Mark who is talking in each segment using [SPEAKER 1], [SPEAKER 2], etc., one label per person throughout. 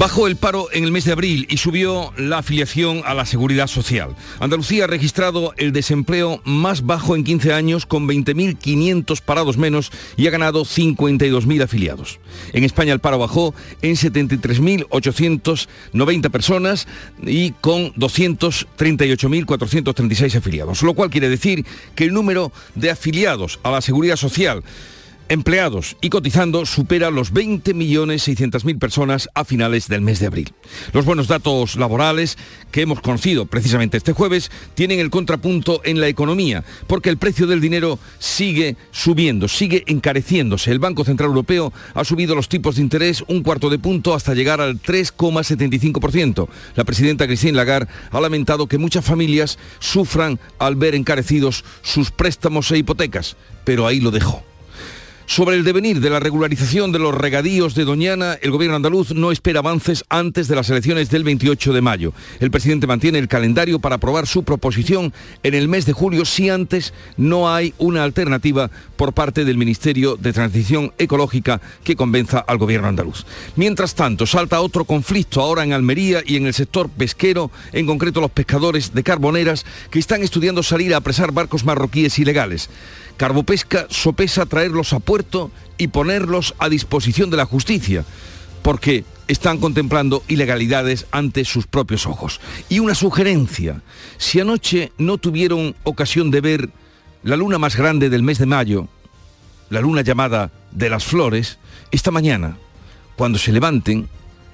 [SPEAKER 1] Bajó el paro en el mes de abril y subió la afiliación a la seguridad social. Andalucía ha registrado el desempleo más bajo en 15 años con 20.500 parados menos y ha ganado 52.000 afiliados. En España el paro bajó en 73.890 personas y con 238.436 afiliados, lo cual quiere decir que el número de afiliados a la seguridad social empleados y cotizando supera los 20.600.000 personas a finales del mes de abril. Los buenos datos laborales que hemos conocido precisamente este jueves tienen el contrapunto en la economía, porque el precio del dinero sigue subiendo, sigue encareciéndose. El Banco Central Europeo ha subido los tipos de interés un cuarto de punto hasta llegar al 3,75%. La presidenta Christine Lagarde ha lamentado que muchas familias sufran al ver encarecidos sus préstamos e hipotecas, pero ahí lo dejo. Sobre el devenir de la regularización de los regadíos de Doñana, el gobierno andaluz no espera avances antes de las elecciones del 28 de mayo. El presidente mantiene el calendario para aprobar su proposición en el mes de julio si antes no hay una alternativa por parte del Ministerio de Transición Ecológica que convenza al gobierno andaluz. Mientras tanto, salta otro conflicto ahora en Almería y en el sector pesquero, en concreto los pescadores de carboneras que están estudiando salir a apresar barcos marroquíes ilegales. Carbopesca sopesa traerlos a puerto y ponerlos a disposición de la justicia, porque están contemplando ilegalidades ante sus propios ojos. Y una sugerencia, si anoche no tuvieron ocasión de ver la luna más grande del mes de mayo, la luna llamada de las flores, esta mañana, cuando se levanten,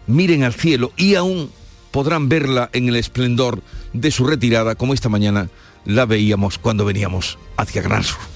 [SPEAKER 1] miren al cielo y aún podrán verla en el esplendor de su retirada, como esta mañana la veíamos cuando veníamos hacia Gran Sur.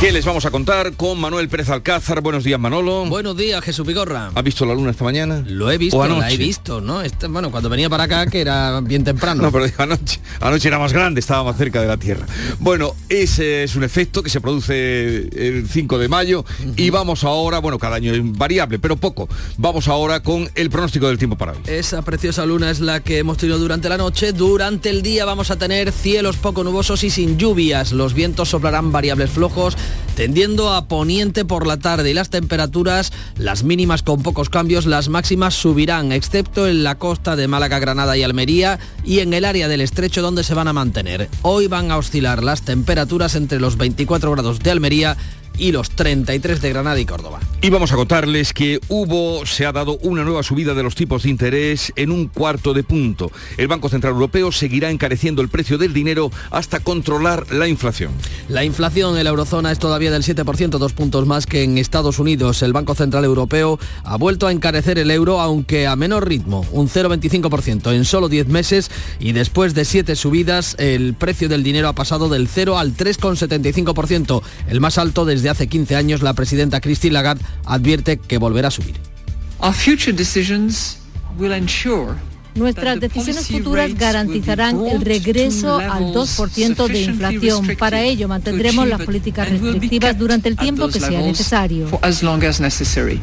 [SPEAKER 1] ¿Qué les vamos a contar con Manuel Pérez Alcázar? Buenos días, Manolo.
[SPEAKER 2] Buenos días, Jesús Vigorra.
[SPEAKER 1] ¿Has visto la luna esta mañana?
[SPEAKER 2] Lo he visto, la he visto, ¿no? Este, bueno, cuando venía para acá, que era bien temprano.
[SPEAKER 1] No, pero anoche, anoche era más grande, estaba más cerca de la Tierra. Bueno, ese es un efecto que se produce el 5 de mayo y vamos ahora, bueno, cada año es variable, pero poco. Vamos ahora con el pronóstico del tiempo para hoy.
[SPEAKER 2] Esa preciosa luna es la que hemos tenido durante la noche. Durante el día vamos a tener cielos poco nubosos y sin lluvias. Los vientos soplarán variables flojos tendiendo a poniente por la tarde y las temperaturas, las mínimas con pocos cambios, las máximas subirán, excepto en la costa de Málaga, Granada y Almería y en el área del estrecho donde se van a mantener. Hoy van a oscilar las temperaturas entre los 24 grados de Almería y los 33 de Granada y Córdoba.
[SPEAKER 1] Y vamos a contarles que hubo, se ha dado una nueva subida de los tipos de interés en un cuarto de punto. El Banco Central Europeo seguirá encareciendo el precio del dinero hasta controlar la inflación.
[SPEAKER 2] La inflación en la eurozona es todavía del 7%, dos puntos más que en Estados Unidos. El Banco Central Europeo ha vuelto a encarecer el euro, aunque a menor ritmo, un 0,25% en solo 10 meses y después de siete subidas, el precio del dinero ha pasado del 0 al 3,75%, el más alto desde hace 15 años, la presidenta Christine Lagarde advierte que volverá a subir.
[SPEAKER 3] Nuestras decisiones futuras garantizarán el regreso al 2% de inflación. Para ello mantendremos las políticas restrictivas durante el tiempo que sea necesario.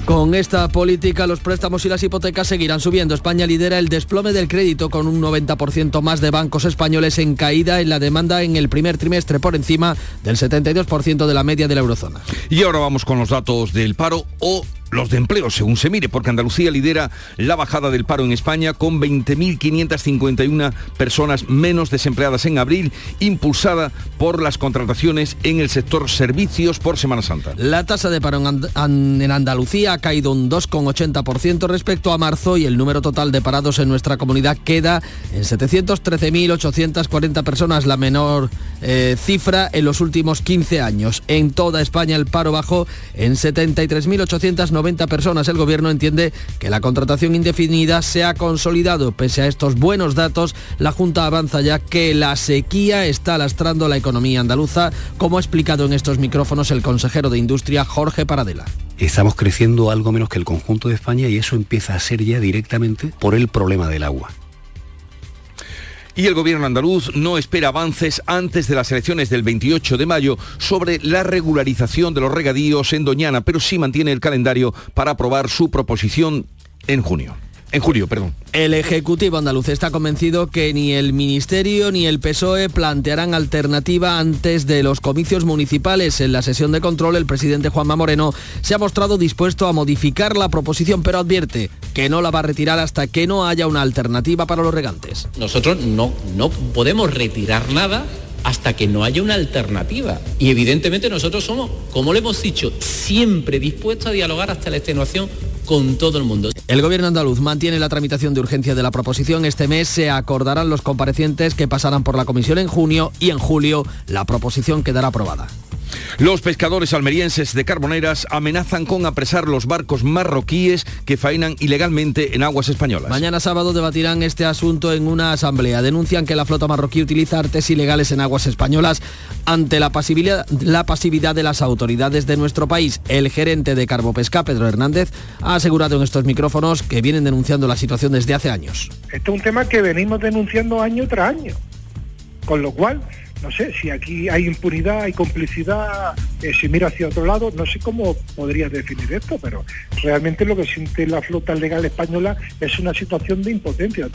[SPEAKER 2] Con esta política los préstamos y las hipotecas seguirán subiendo. España lidera el desplome del crédito con un 90% más de bancos españoles en caída en la demanda en el primer trimestre por encima del 72% de la media de la eurozona.
[SPEAKER 1] Y ahora vamos con los datos del paro o los de empleo, según se mire, porque Andalucía lidera la bajada del paro en España con 20.551 personas menos desempleadas en abril, impulsada por las contrataciones en el sector servicios por Semana Santa.
[SPEAKER 2] La tasa de paro en Andalucía ha caído un 2,80% respecto a marzo y el número total de parados en nuestra comunidad queda en 713.840 personas, la menor eh, cifra en los últimos 15 años. En toda España el paro bajó en 73.890 90 personas. El gobierno entiende que la contratación indefinida se ha consolidado. Pese a estos buenos datos, la Junta avanza ya que la sequía está lastrando la economía andaluza, como ha explicado en estos micrófonos el consejero de Industria Jorge Paradela.
[SPEAKER 4] Estamos creciendo algo menos que el conjunto de España y eso empieza a ser ya directamente por el problema del agua
[SPEAKER 1] Y el gobierno andaluz no espera avances antes de las elecciones del 28 de mayo sobre la regularización de los regadíos en Doñana, pero sí mantiene el calendario para aprobar su proposición en junio. En julio, perdón.
[SPEAKER 2] El Ejecutivo andaluz está convencido que ni el Ministerio ni el PSOE plantearán alternativa antes de los comicios municipales. En la sesión de control, el presidente Juanma Moreno se ha mostrado dispuesto a modificar la proposición, pero advierte que no la va a retirar hasta que no haya una alternativa para los regantes.
[SPEAKER 4] Nosotros no, no podemos retirar nada hasta que no haya una alternativa. Y evidentemente nosotros somos, como le hemos dicho, siempre dispuestos a dialogar hasta la extenuación con todo el mundo.
[SPEAKER 2] El gobierno andaluz mantiene la tramitación de urgencia de la proposición. Este mes se acordarán los comparecientes que pasarán por la comisión en junio y en julio la proposición quedará aprobada.
[SPEAKER 1] Los pescadores almerienses de Carboneras amenazan con apresar los barcos marroquíes que faenan ilegalmente en aguas españolas.
[SPEAKER 2] Mañana sábado debatirán este asunto en una asamblea. Denuncian que la flota marroquí utiliza artes ilegales en aguas españolas ante la pasividad, la pasividad de las autoridades de nuestro país. El gerente de Carbopesca, Pedro Hernández, ha asegurado en estos micrófonos que vienen denunciando la situación desde hace años.
[SPEAKER 5] Este es un tema que venimos denunciando año tras año. Con lo cual, no sé, si aquí hay impunidad, hay complicidad, eh, si mira hacia otro lado, no sé cómo podría definir esto, pero realmente lo que siente la flota legal española es una situación de impotencia.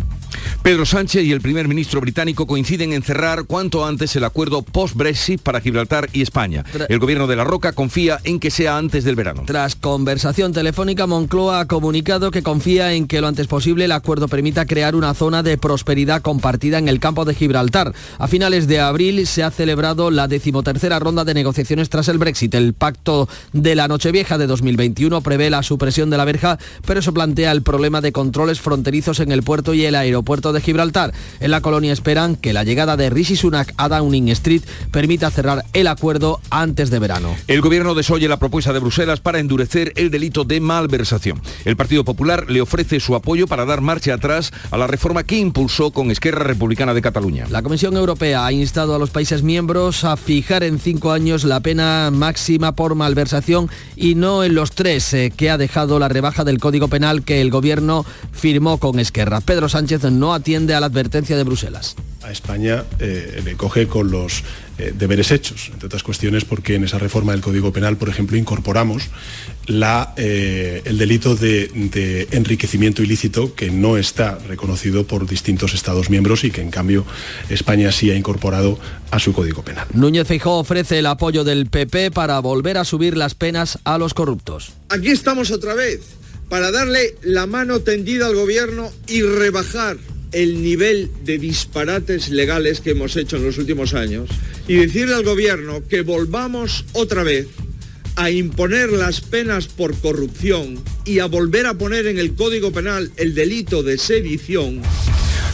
[SPEAKER 1] Pedro Sánchez y el primer ministro británico coinciden en cerrar cuanto antes el acuerdo post-Brexit para Gibraltar y España. El gobierno de La Roca confía en que sea antes del verano.
[SPEAKER 2] Tras conversación telefónica, Moncloa ha comunicado que confía en que lo antes posible el acuerdo permita crear una zona de prosperidad compartida en el campo de Gibraltar. A finales de abril se ha celebrado la decimotercera ronda de negociaciones tras el Brexit. El pacto de la Nochevieja de 2021 prevé la supresión de la verja, pero eso plantea el problema de controles fronterizos en el puerto y el aeropuerto de Gibraltar. En la colonia esperan que la llegada de Rishi Sunak a Downing Street permita cerrar el acuerdo antes de verano.
[SPEAKER 1] El gobierno desoye la propuesta de Bruselas para endurecer el delito de malversación. El Partido Popular le ofrece su apoyo para dar marcha atrás a la reforma que impulsó con Esquerra Republicana de Cataluña.
[SPEAKER 2] La Comisión Europea ha instado a los países miembros a fijar en cinco años la pena máxima por malversación y no en los tres eh, que ha dejado la rebaja del Código Penal que el gobierno firmó con Esquerra. Pedro Sánchez no atiende a la advertencia de Bruselas.
[SPEAKER 6] A España eh, le coge con los eh, deberes hechos, entre otras cuestiones porque en esa reforma del Código Penal, por ejemplo, incorporamos la, eh, el delito de, de enriquecimiento ilícito que no está reconocido por distintos Estados miembros y que en cambio España sí ha incorporado a su Código Penal.
[SPEAKER 2] Núñez Feijóo ofrece el apoyo del PP para volver a subir las penas a los corruptos.
[SPEAKER 7] Aquí estamos otra vez para darle la mano tendida al gobierno y rebajar el nivel de disparates legales que hemos hecho en los últimos años y decirle al gobierno que volvamos otra vez a imponer las penas por corrupción y a volver a poner en el Código Penal el delito de sedición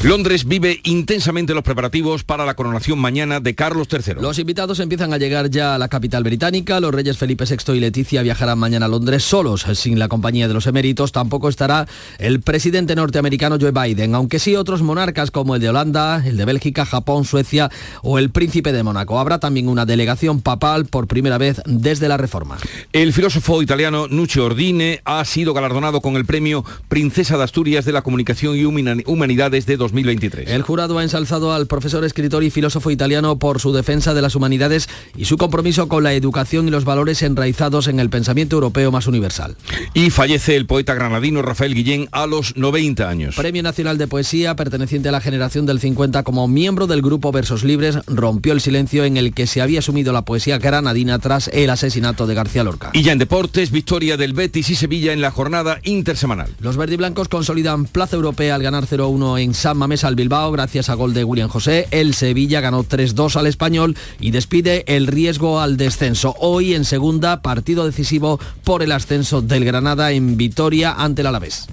[SPEAKER 1] Londres vive intensamente los preparativos para la coronación mañana de Carlos III.
[SPEAKER 2] Los invitados empiezan a llegar ya a la capital británica. Los reyes Felipe VI y Leticia viajarán mañana a Londres solos, sin la compañía de los eméritos. Tampoco estará el presidente norteamericano Joe Biden, aunque sí otros monarcas como el de Holanda, el de Bélgica, Japón, Suecia o el príncipe de Mónaco. Habrá también una delegación papal por primera vez desde la reforma.
[SPEAKER 1] El filósofo italiano Nuccio Ordine ha sido galardonado con el premio Princesa de Asturias de la Comunicación y Humanidades de 2023.
[SPEAKER 2] El jurado ha ensalzado al profesor, escritor y filósofo italiano por su defensa de las humanidades y su compromiso con la educación y los valores enraizados en el pensamiento europeo más universal.
[SPEAKER 1] Y fallece el poeta granadino Rafael Guillén a los 90 años.
[SPEAKER 2] Premio Nacional de Poesía, perteneciente a la generación del 50 como miembro del grupo Versos Libres, rompió el silencio en el que se había asumido la poesía granadina tras el asesinato de García Lorca.
[SPEAKER 1] Y ya en deportes, victoria del Betis y Sevilla en la jornada intersemanal.
[SPEAKER 2] Los verdiblancos consolidan plaza europea al ganar 0-1 en San Mamés al Bilbao gracias a gol de William José. El Sevilla ganó 3-2 al Español y despide el riesgo al descenso. Hoy en segunda, partido decisivo por el ascenso del Granada en Vitoria ante el Alavés.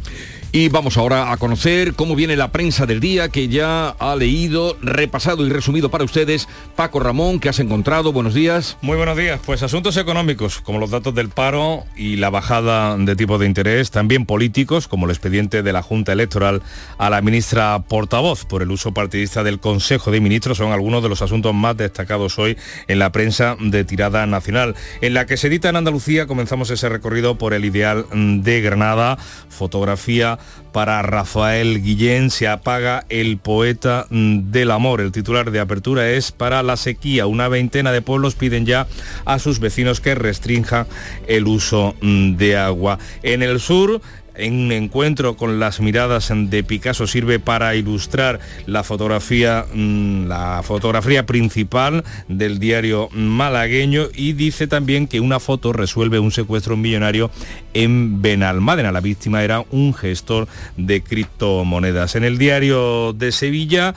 [SPEAKER 1] Y vamos ahora a conocer cómo viene la prensa del día que ya ha leído, repasado y resumido para ustedes Paco Ramón, que has encontrado. Buenos días.
[SPEAKER 8] Muy buenos días. Pues asuntos económicos, como los datos del paro y la bajada de tipo de interés, también políticos, como el expediente de la Junta Electoral a la ministra portavoz por el uso partidista del Consejo de Ministros, son algunos de los asuntos más destacados hoy en la prensa de tirada nacional. En la que se edita en Andalucía comenzamos ese recorrido por el ideal de Granada, fotografía para Rafael Guillén, se apaga el poeta mm, del amor. El titular de apertura es para la sequía. Una veintena de pueblos piden ya a sus vecinos que restrinja el uso mm, de agua. En el sur, un encuentro con las miradas de Picasso sirve para ilustrar la fotografía, mm, la fotografía principal del diario malagueño y dice también que una foto resuelve un secuestro millonario en Benalmádena. La víctima era un gestor de criptomonedas. En el diario de Sevilla,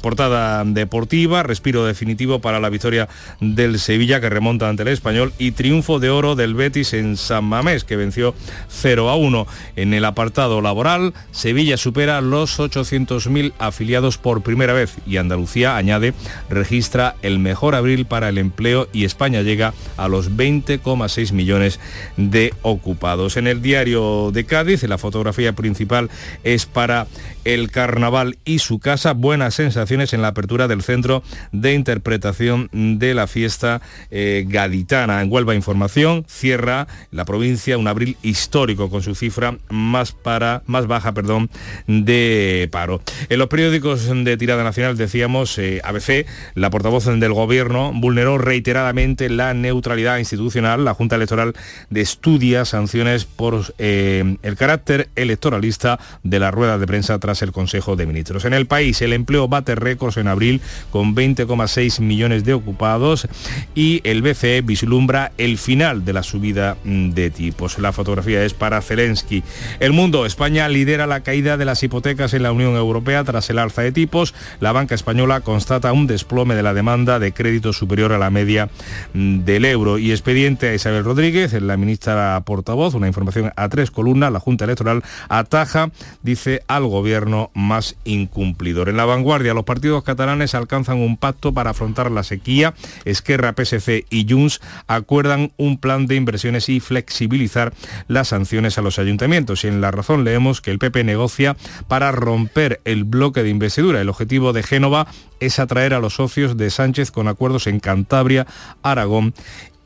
[SPEAKER 8] portada deportiva, respiro definitivo para la victoria del Sevilla que remonta ante el español y triunfo de oro del Betis en San Mamés que venció 0 a 1. En el apartado laboral, Sevilla supera los 800.000 afiliados por primera vez y Andalucía, añade, registra el mejor abril para el empleo y España llega a los 20,6 millones de ocupados. En el diario de Cádiz, la fotografía principal es para el carnaval y su casa. Buenas sensaciones en la apertura del centro de interpretación de la fiesta eh, gaditana. En Huelva Información cierra la provincia un abril histórico con su cifra más, para, más baja perdón, de paro. En los periódicos de tirada nacional decíamos eh, ABC, la portavoz del gobierno vulneró reiteradamente la neutralidad institucional. La Junta Electoral de estudia sanciones por eh, el carácter electoralista de la rueda de prensa tras el Consejo de Ministros. En el país el empleo bate récords en abril con 20,6 millones de ocupados y el BCE vislumbra el final de la subida de tipos. La fotografía es para Zelensky. El mundo, España lidera la caída de las hipotecas en la Unión Europea tras el alza de tipos. La banca española constata un desplome de la demanda de crédito superior a la media mm, del euro. Y expediente a Isabel Rodríguez, la ministra portavoz, una información a tres columnas, la Junta Electoral ataja, dice, al gobierno más incumplidor. En la vanguardia, los partidos catalanes alcanzan un pacto para afrontar la sequía. Esquerra, PSC y Junts acuerdan un plan de inversiones y flexibilizar las sanciones a los ayuntamientos. Y en La Razón leemos que el PP negocia para romper el bloque de investidura. El objetivo de Génova es atraer a los socios de Sánchez con acuerdos en Cantabria, Aragón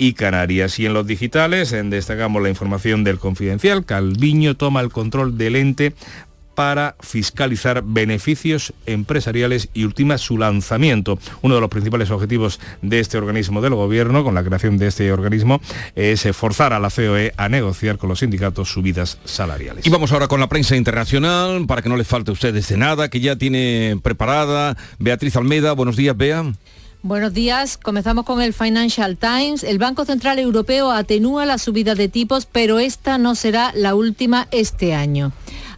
[SPEAKER 8] y Canarias. Y en los digitales destacamos la información del confidencial. Calviño toma el control del ente para fiscalizar beneficios empresariales y ultima su lanzamiento. Uno de los principales objetivos de este organismo del gobierno, con la creación de este organismo, es forzar a la COE a negociar con los sindicatos subidas salariales.
[SPEAKER 1] Y vamos ahora con la prensa internacional, para que no les falte a ustedes de nada, que ya tiene preparada Beatriz Almeida. Buenos días, Bea.
[SPEAKER 3] Buenos días. Comenzamos con el Financial Times. El Banco Central Europeo atenúa la subida de tipos, pero esta no será la última este año.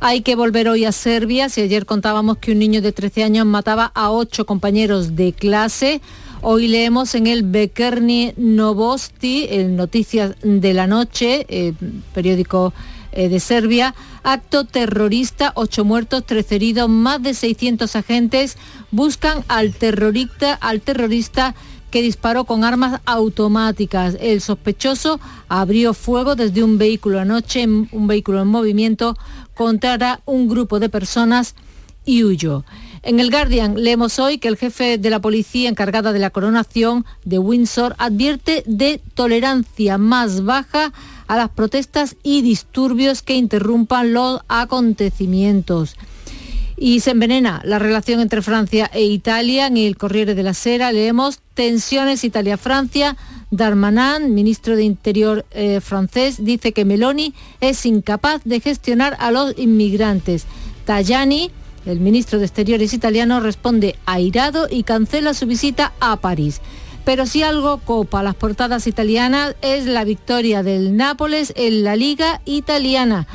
[SPEAKER 3] Hay que volver hoy a Serbia. Si ayer contábamos que un niño de 13 años mataba a ocho compañeros de clase, Hoy leemos en el Bekerni Novosti, en Noticias de la Noche, eh, periódico eh, de Serbia, acto terrorista, ocho muertos, tres heridos, más de 600 agentes buscan al terrorista, al terrorista que disparó con armas automáticas. El sospechoso abrió fuego desde un vehículo anoche, un vehículo en movimiento, contra un grupo de personas y huyó. En el Guardian leemos hoy que el jefe de la policía encargada de la coronación de Windsor advierte de tolerancia más baja a las protestas y disturbios que interrumpan los acontecimientos. Y se envenena la relación entre Francia e Italia. En el Corriere de la Sera leemos tensiones Italia-Francia. Darmanin, ministro de Interior eh, francés, dice que Meloni es incapaz de gestionar a los inmigrantes. Tajani, el ministro de Exteriores italiano, responde airado y cancela su visita a París. Pero si algo copa las portadas italianas es la victoria del Nápoles en la Liga Italiana.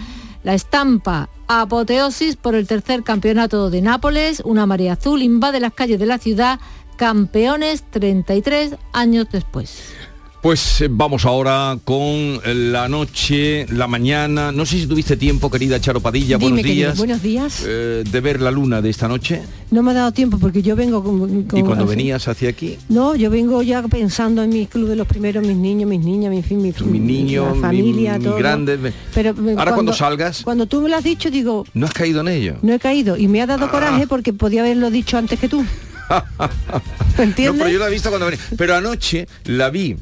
[SPEAKER 3] La estampa apoteosis por el tercer campeonato de Nápoles, una marea azul invade las calles de la ciudad, campeones 33 años después.
[SPEAKER 1] Pues eh, vamos ahora con la noche, la mañana. No sé si tuviste tiempo, querida Charo Padilla, buenos días.
[SPEAKER 9] buenos días.
[SPEAKER 1] Eh, de ver la luna de esta noche.
[SPEAKER 9] No me ha dado tiempo porque yo vengo con...
[SPEAKER 1] ¿Y cuando venías hacia aquí?
[SPEAKER 9] No, yo vengo ya pensando en mi club de los primeros, mis niños, mis niñas, mi, fin, mi,
[SPEAKER 1] mis niños, familia, mi, todo. grandes.
[SPEAKER 9] Pero
[SPEAKER 1] ahora cuando, salgas...
[SPEAKER 9] Cuando tú me lo has dicho, digo...
[SPEAKER 1] No has caído en ello.
[SPEAKER 9] No he caído y me ha dado ah. coraje porque podía haberlo dicho antes que tú.
[SPEAKER 1] ¿Entiendes? No, pero yo la he visto cuando venía. Pero anoche la vi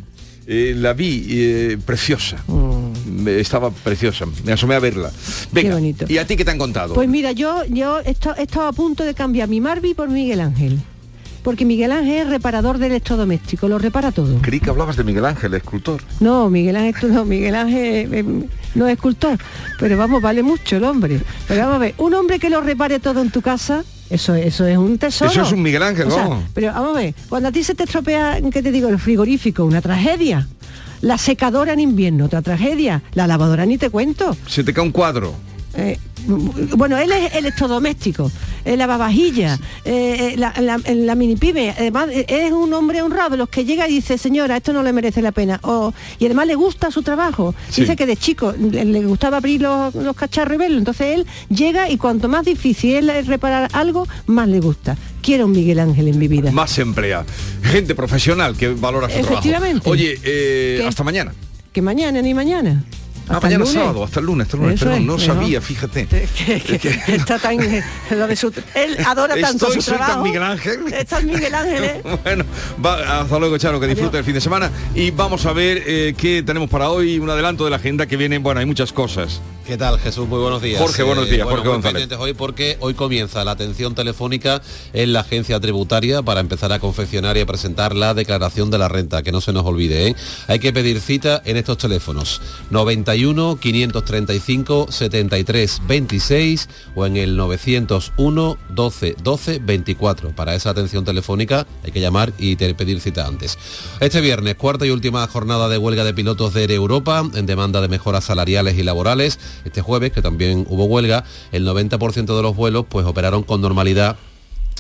[SPEAKER 1] eh, la vi eh, preciosa. Mm. me- estaba preciosa. Me asomé a verla. Venga,
[SPEAKER 9] bonito.
[SPEAKER 1] ¿y a ti qué te han contado?
[SPEAKER 9] Pues mira, yo, yo he esta- he estado a punto de cambiar mi Marby por Miguel Ángel. Porque Miguel Ángel es reparador de electrodoméstico, lo repara todo.
[SPEAKER 1] Creí que hablabas de Miguel Ángel, el escultor.
[SPEAKER 9] No, Miguel Ángel, no, Miguel Ángel eh, no es escultor, pero vamos, vale mucho el hombre. Pero vamos a ver, un hombre que lo repare todo en tu casa, eso, eso es un tesoro.
[SPEAKER 1] Eso es un Miguel Ángel,
[SPEAKER 9] O sea,
[SPEAKER 1] vamos.
[SPEAKER 9] pero vamos a ver, cuando a ti se te estropea, ¿qué te digo? El frigorífico, una tragedia. La secadora en invierno, otra tragedia. La lavadora ni te cuento.
[SPEAKER 1] Se te cae un cuadro.
[SPEAKER 9] Eh, bueno, él es electrodoméstico, el lavavajilla, eh, eh, la, la, la mini pyme, además eh, es un hombre honrado de los que llega y dice, señora, esto no le merece la pena. O- y además le gusta su trabajo.
[SPEAKER 1] Sí.
[SPEAKER 9] Dice que de chico le, le gustaba abrir los, los cacharros y verlo. Entonces él llega y cuanto más difícil es reparar algo, más le gusta. Quiero un Miguel Ángel en mi vida.
[SPEAKER 1] Más emplea. Gente profesional que valora su trabajo.
[SPEAKER 9] Efectivamente.
[SPEAKER 1] Oye, eh, hasta mañana.
[SPEAKER 9] Que mañana ni mañana.
[SPEAKER 1] Ah,
[SPEAKER 9] Hasta el
[SPEAKER 1] mañana
[SPEAKER 9] lunes.
[SPEAKER 1] sábado, hasta el lunes, hasta el lunes.
[SPEAKER 9] Eso
[SPEAKER 1] Perdón,
[SPEAKER 9] es,
[SPEAKER 1] no
[SPEAKER 9] ¿no?
[SPEAKER 1] sabía, fíjate.
[SPEAKER 9] que, que está tan lo de su- él adora tanto
[SPEAKER 1] Estoy,
[SPEAKER 9] su
[SPEAKER 1] soy tan
[SPEAKER 9] trabajo
[SPEAKER 1] Miguel Ángel.
[SPEAKER 9] está el Miguel Ángel ¿eh?
[SPEAKER 1] Bueno, va- hasta luego, Charo, que disfrute el fin de semana. Y vamos a ver eh, qué tenemos para hoy, un adelanto de la agenda que viene, bueno, hay muchas cosas.
[SPEAKER 10] ¿Qué tal, Jesús? Muy buenos días.
[SPEAKER 1] Jorge, buenos días,
[SPEAKER 10] bueno,
[SPEAKER 1] Jorge
[SPEAKER 10] muy
[SPEAKER 1] González.
[SPEAKER 10] pendientes hoy porque hoy comienza la atención telefónica en la agencia tributaria para empezar a confeccionar y a presentar la declaración de la renta, que no se nos olvide. ¿eh? Hay que pedir cita en estos teléfonos 91 535 73 26 o en el 901 12 12 24. Para esa atención telefónica hay que llamar y pedir cita antes. Este viernes, cuarta y última jornada de huelga de pilotos de Europa en demanda de mejoras salariales y laborales. Este jueves, que también hubo huelga, el 90% de los vuelos pues operaron con normalidad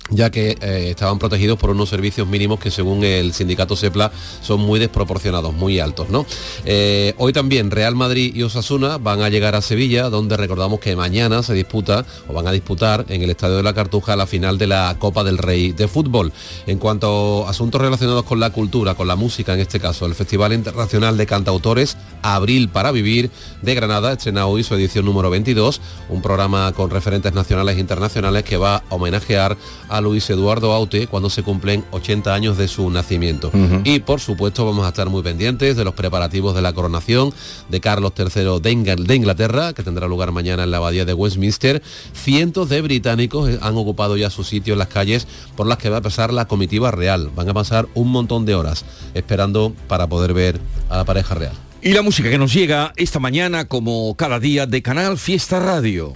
[SPEAKER 10] ya que eh, estaban protegidos por unos servicios mínimos que según el sindicato CEPLA son muy desproporcionados, muy altos. ¿no? Eh, hoy también Real Madrid y Osasuna van a llegar a Sevilla, donde recordamos que mañana se disputa o van a disputar en el Estadio de la Cartuja la final de la Copa del Rey de Fútbol. En cuanto a asuntos relacionados con la cultura, con la música en este caso, el Festival Internacional de Cantautores Abril para Vivir de Granada estrena hoy su edición número 22, un programa con referentes nacionales e internacionales que va a homenajear Luis Eduardo Aute cuando se cumplen 80 años de su nacimiento. Y por supuesto vamos a estar muy pendientes de los preparativos de la coronación de Carlos III de, Ingl- de Inglaterra, que tendrá lugar mañana en la abadía de Westminster. Cientos de británicos han ocupado ya su sitio en las calles por las que va a pasar la comitiva real. Van a pasar un montón de horas esperando para poder ver a la pareja real.
[SPEAKER 1] Y la música que nos llega esta mañana, como cada día, de Canal Fiesta Radio.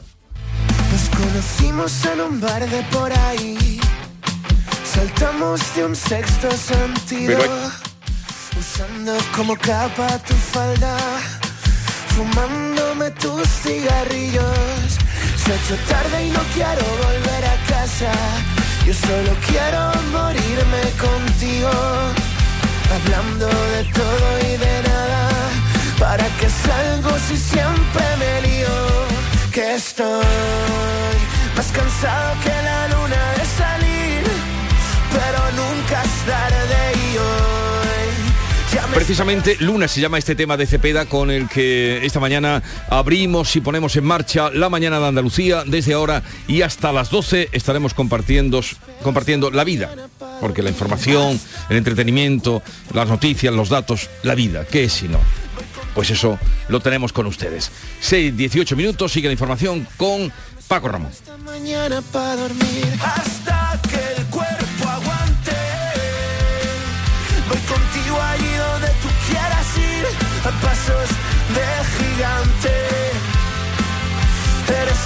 [SPEAKER 11] Nos conocimos en un bar de por ahí. Saltamos de un sexto sentido. Usando como capa tu falda. Fumándome tus cigarrillos. Se ha hecho tarde y no quiero volver a casa. Yo solo quiero morirme contigo. Hablando de todo y de nada. ¿Para qué salgo si siempre me lío? Que estoy más cansado que la luna de salir. Pero nunca es tarde y hoy.
[SPEAKER 1] Precisamente Luna se llama este tema de Cepeda con el que esta mañana abrimos y ponemos en marcha la mañana de Andalucía. Desde ahora y hasta las 12 estaremos compartiendo, compartiendo la vida. Porque la información, el entretenimiento, las noticias, los datos, la vida, ¿qué es si no? Pues eso lo tenemos con ustedes. 6, 18 minutos, sigue la información con Paco Ramón.
[SPEAKER 11] esta mañana para dormir hasta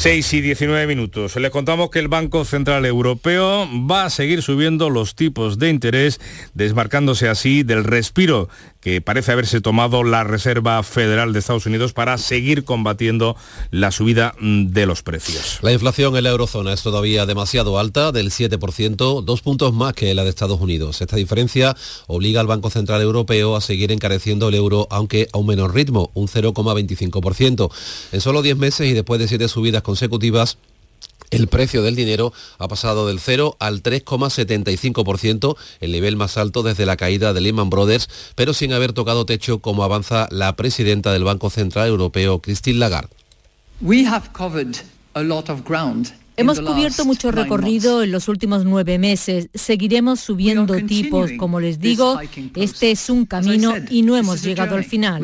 [SPEAKER 8] 6 y 19 minutos. Les contamos que el Banco Central Europeo va a seguir subiendo los tipos de interés, desmarcándose así del respiro que parece haberse tomado la Reserva Federal de Estados Unidos para seguir combatiendo la subida mm, de los precios.
[SPEAKER 10] La inflación en la eurozona es todavía demasiado alta, del 7%, dos puntos más que la de Estados Unidos. Esta diferencia obliga al Banco Central Europeo a seguir encareciendo el euro, aunque a un menor ritmo, un 0,25%. En solo 10 meses y después de siete subidas consecutivas, el precio del dinero ha pasado del 0 al 3,75%, el nivel más alto desde la caída de Lehman Brothers, pero sin haber tocado techo como avanza la presidenta del Banco Central Europeo, Christine Lagarde.
[SPEAKER 3] Hemos cubierto mucho recorrido en los últimos nueve meses. Seguiremos subiendo tipos. Como les digo, este es un camino y no hemos llegado al final.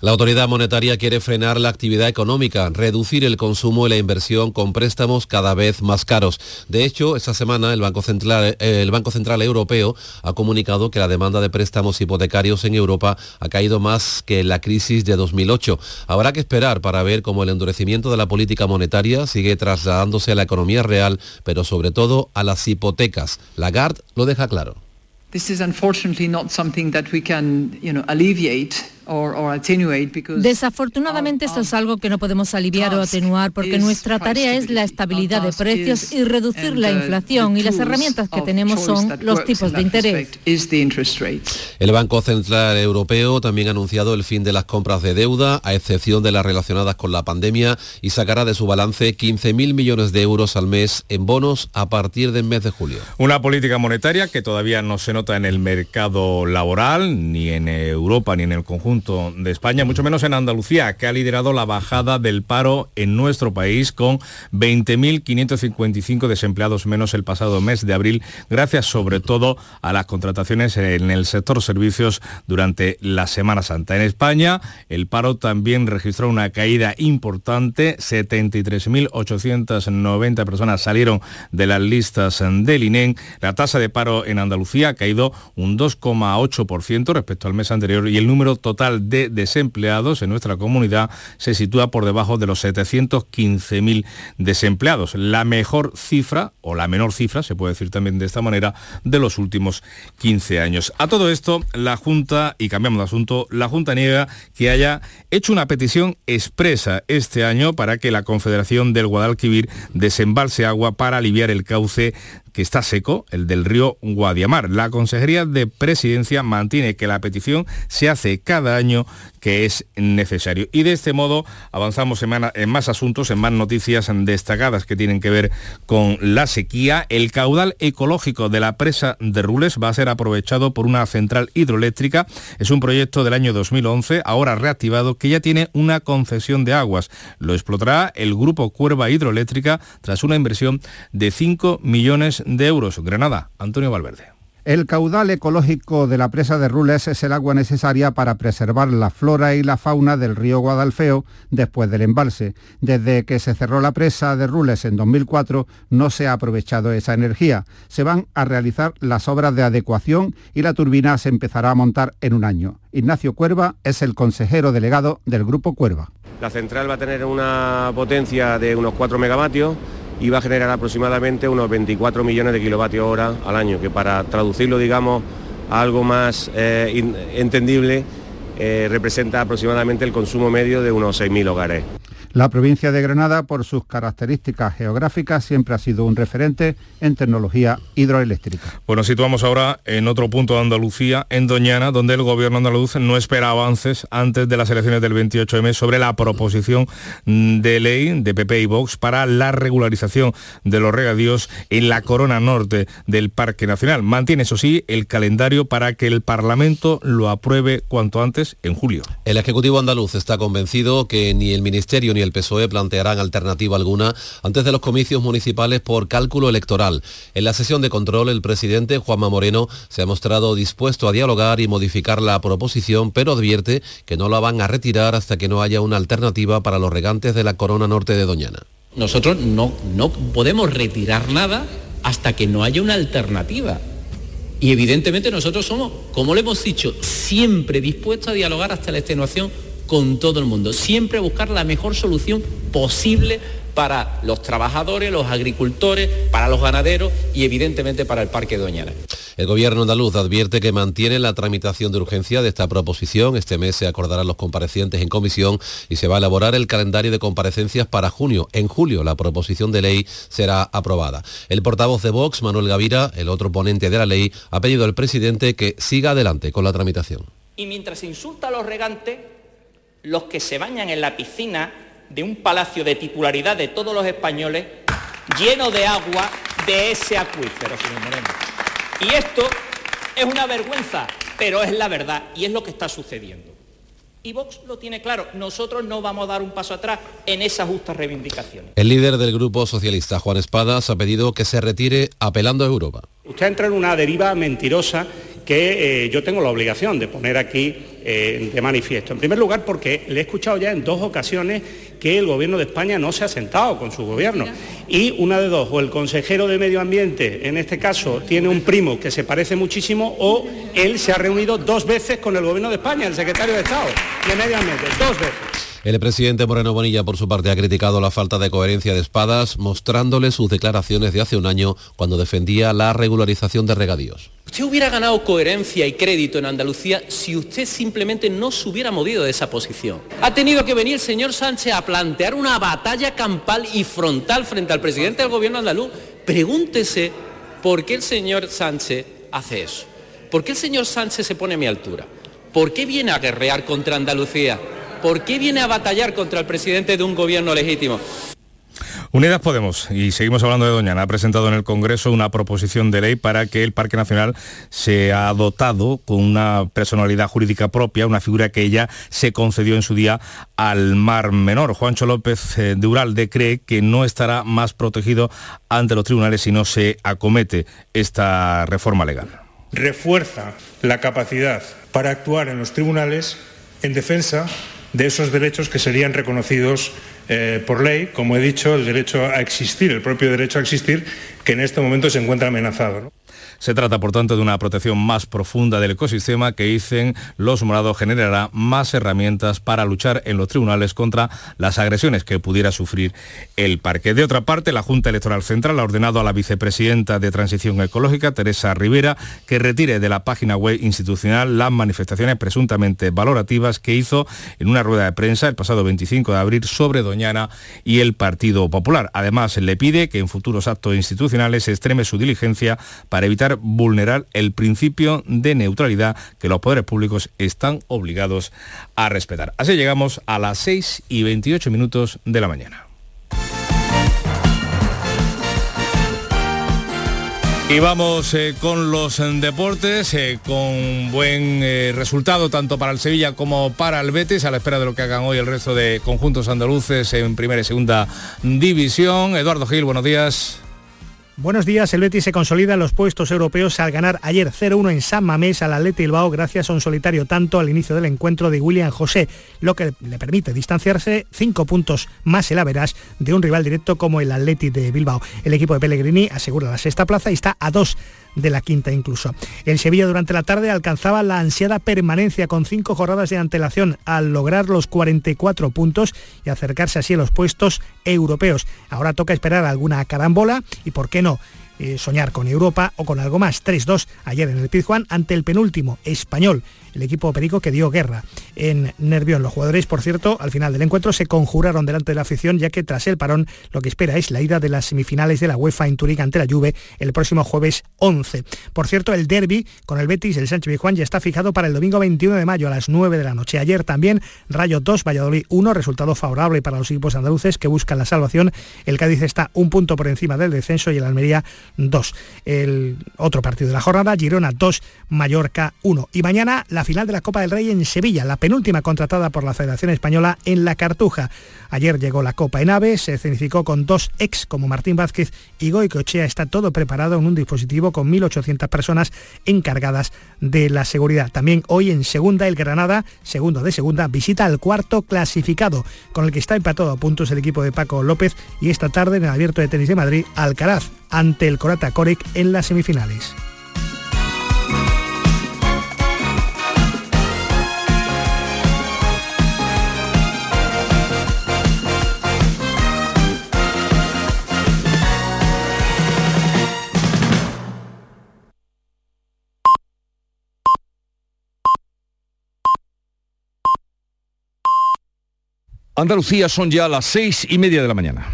[SPEAKER 10] La autoridad monetaria quiere frenar la actividad económica, reducir el consumo y la inversión con préstamos cada vez más caros. De hecho, esta semana el Banco Central, el Banco Central Europeo ha comunicado que la demanda de préstamos hipotecarios en Europa ha caído más que la crisis de 2008. Habrá que esperar para ver cómo el endurecimiento de la política monetaria sigue trasladándose a la economía real, pero sobre todo a las hipotecas. Lagarde lo deja claro.
[SPEAKER 3] Desafortunadamente esto es algo que no podemos aliviar o atenuar porque nuestra tarea es la estabilidad de precios y reducir la inflación y las herramientas que tenemos son los tipos de interés.
[SPEAKER 10] El Banco Central Europeo también ha anunciado el fin de las compras de deuda, a excepción de las relacionadas con la pandemia, y sacará de su balance 15.000 millones de euros al mes en bonos a partir del mes de julio.
[SPEAKER 8] Una política monetaria que todavía no se nota en el mercado laboral, ni en Europa, ni en el conjunto de España, mucho menos en Andalucía, que ha liderado la bajada del paro en nuestro país con 20.555 desempleados menos el pasado mes de abril, gracias sobre todo a las contrataciones en el sector servicios durante la Semana Santa. En España, el paro también registró una caída importante, 73.890 personas salieron de las listas del INEN. La tasa de paro en Andalucía ha caído un 2,8% respecto al mes anterior y el número total de desempleados en nuestra comunidad se sitúa por debajo de los 715.000 desempleados. La mejor cifra, o la menor cifra, se puede decir también de esta manera, de los últimos 15 años. A todo esto, la Junta, y cambiamos de asunto, la Junta niega que haya hecho una petición expresa este año para que la Confederación del Guadalquivir desembalse agua para aliviar el cauce que está seco, el del río Guadiamar. La Consejería de Presidencia mantiene que la petición se hace cada año que es necesario. Y de este modo avanzamos en, más asuntos, en más noticias destacadas que tienen que ver con la sequía. El caudal ecológico de la presa de Rules va a ser aprovechado por una central hidroeléctrica. Es un proyecto del año 2011, ahora reactivado, que ya tiene una concesión de aguas. Lo explotará el grupo Cuerva Hidroeléctrica tras una inversión de 5 millones de euros. Granada, Antonio Valverde.
[SPEAKER 12] El caudal ecológico de la presa de Rules es el agua necesaria para preservar la flora y la fauna del río Guadalfeo después del embalse. Desde que se cerró la presa de Rules en 2004 no se ha aprovechado esa energía. Se van a realizar las obras de adecuación y la turbina se empezará a montar en un año. Ignacio Cuerva es el consejero delegado del Grupo Cuerva.
[SPEAKER 13] La central va a tener una potencia de unos 4 megavatios y va a generar aproximadamente unos 24 millones de kilovatios hora al año, que para traducirlo, digamos, a algo más eh, entendible, eh, representa aproximadamente el consumo medio de unos 6.000 hogares.
[SPEAKER 12] La provincia de Granada, por sus características geográficas, siempre ha sido un referente en tecnología hidroeléctrica.
[SPEAKER 8] Bueno, situamos ahora en otro punto de Andalucía, en Doñana, donde el gobierno andaluz no espera avances antes de las elecciones del 28M sobre la proposición de ley de PP y Vox para la regularización de los regadíos en la corona norte del Parque Nacional. Mantiene, eso sí, el calendario para que el Parlamento lo apruebe cuanto antes en julio.
[SPEAKER 10] El Ejecutivo andaluz está convencido que ni el Ministerio ni y el PSOE plantearán alternativa alguna antes de los comicios municipales por cálculo electoral. En la sesión de control, el presidente Juanma Moreno se ha mostrado dispuesto a dialogar y modificar la proposición, pero advierte que no la van a retirar hasta que no haya una alternativa para los regantes de la corona norte de Doñana.
[SPEAKER 4] Nosotros no, no podemos retirar nada hasta que no haya una alternativa. Y evidentemente nosotros somos, como le hemos dicho, siempre dispuestos a dialogar hasta la extenuación con todo el mundo. Siempre buscar la mejor solución posible para los trabajadores, los agricultores, para los ganaderos y evidentemente para el Parque Doñana.
[SPEAKER 10] El gobierno andaluz advierte que mantiene la tramitación de urgencia de esta proposición. Este mes se acordarán los comparecientes en comisión y se va a elaborar el calendario de comparecencias para junio. En julio la proposición de ley será aprobada. El portavoz de Vox, Manuel Gavira, el otro ponente de la ley, ha pedido al presidente que siga adelante con la tramitación.
[SPEAKER 14] Y mientras insulta a los regantes, los que se bañan en la piscina de un palacio de titularidad de todos los españoles, lleno de agua de ese acuífero, señor Moreno. Y esto es una vergüenza, pero es la verdad y es lo que está sucediendo. Y Vox lo tiene claro, nosotros no vamos a dar un paso atrás en esas justas reivindicaciones.
[SPEAKER 10] El líder del Grupo Socialista, Juan Espadas, ha pedido que se retire apelando a Europa.
[SPEAKER 15] Usted entra en una deriva mentirosa que eh, yo tengo la obligación de poner aquí eh, de manifiesto. En primer lugar, porque le he escuchado ya en dos ocasiones que el Gobierno de España no se ha sentado con su Gobierno. Y una de dos, o el consejero de Medio Ambiente, en este caso, tiene un primo que se parece muchísimo, o él se ha reunido dos veces con el Gobierno de España, el secretario de Estado de Medio Ambiente, dos veces.
[SPEAKER 10] El presidente Moreno Bonilla, por su parte, ha criticado la falta de coherencia de Espadas, mostrándole sus declaraciones de hace un año cuando defendía la regularización de regadíos.
[SPEAKER 4] Usted hubiera ganado coherencia y crédito en Andalucía si usted simplemente no se hubiera movido de esa posición. Ha tenido que venir el señor Sánchez a plantear una batalla campal y frontal frente al presidente del gobierno andaluz. Pregúntese por qué el señor Sánchez hace eso. ¿Por qué el señor Sánchez se pone a mi altura? ¿Por qué viene a guerrear contra Andalucía? ¿Por qué viene a batallar contra el presidente de un gobierno legítimo?
[SPEAKER 8] Unidas Podemos, y seguimos hablando de Doñana, ha presentado en el Congreso una proposición de ley para que el Parque Nacional sea dotado con una personalidad jurídica propia, una figura que ella se concedió en su día al Mar Menor. Juancho López eh, de Uralde cree que no estará más protegido ante los tribunales si no se acomete esta reforma legal.
[SPEAKER 16] Refuerza la capacidad para actuar en los tribunales en defensa de esos derechos que serían reconocidos eh, por ley, como he dicho, el derecho a existir, el propio derecho a existir, que en este momento se encuentra amenazado.
[SPEAKER 8] Se trata, por tanto, de una protección más profunda del ecosistema que, dicen los morados, generará más herramientas para luchar en los tribunales contra las agresiones que pudiera sufrir el parque. De otra parte, la Junta Electoral Central ha ordenado a la vicepresidenta de Transición Ecológica, Teresa Rivera, que retire de la página web institucional las manifestaciones presuntamente valorativas que hizo en una rueda de prensa el pasado 25 de abril sobre Doñana y el Partido Popular. Además, le pide que en futuros actos institucionales se extreme su diligencia para evitar vulnerar el principio de neutralidad que los poderes públicos están obligados a respetar. Así llegamos a las 6 y 28 minutos de la mañana. Y vamos eh, con los deportes, eh, con buen eh, resultado tanto para el Sevilla como para el Betis, a la espera de lo que hagan hoy el resto de conjuntos andaluces en primera y segunda división. Eduardo Gil, buenos días.
[SPEAKER 17] Buenos días, el Betis se consolida en los puestos europeos al ganar ayer 0-1 en San Mamés al Atleti Bilbao gracias a un solitario tanto al inicio del encuentro de William José, lo que le permite distanciarse cinco puntos más el Averas de un rival directo como el Atleti de Bilbao. El equipo de Pellegrini asegura la sexta plaza y está a dos de la quinta incluso. El Sevilla durante la tarde alcanzaba la ansiada permanencia con cinco jornadas de antelación al lograr los 44 puntos y acercarse así a los puestos europeos. Ahora toca esperar alguna carambola y por qué no eh, soñar con Europa o con algo más. 3-2 ayer en el Pizjuán ante el penúltimo español el equipo perico que dio guerra en Nervión. Los jugadores, por cierto, al final del encuentro se conjuraron delante de la afición, ya que tras el parón lo que espera es la ida de las semifinales de la UEFA en Turín ante la Juve el próximo jueves 11. Por cierto, el derby con el Betis, el Sánchez Juan ya está fijado para el domingo 21 de mayo a las 9 de la noche. Ayer también Rayo 2, Valladolid 1, resultado favorable para los equipos andaluces que buscan la salvación. El Cádiz está un punto por encima del descenso y el Almería 2. El otro partido de la jornada, Girona 2, Mallorca 1. Y mañana final de la Copa del Rey en Sevilla, la penúltima contratada por la Federación Española en la Cartuja. Ayer llegó la Copa en AVE, se escenificó con dos ex como Martín Vázquez y Goicochea. Está todo preparado en un dispositivo con 1.800 personas encargadas de la seguridad. También hoy en segunda el Granada, segundo de segunda, visita al cuarto clasificado, con el que está empatado a puntos el equipo de Paco López y esta tarde en el Abierto de Tenis de Madrid, Alcaraz ante el Corata Coric en las semifinales.
[SPEAKER 1] Andalucía son ya las seis y media de la mañana.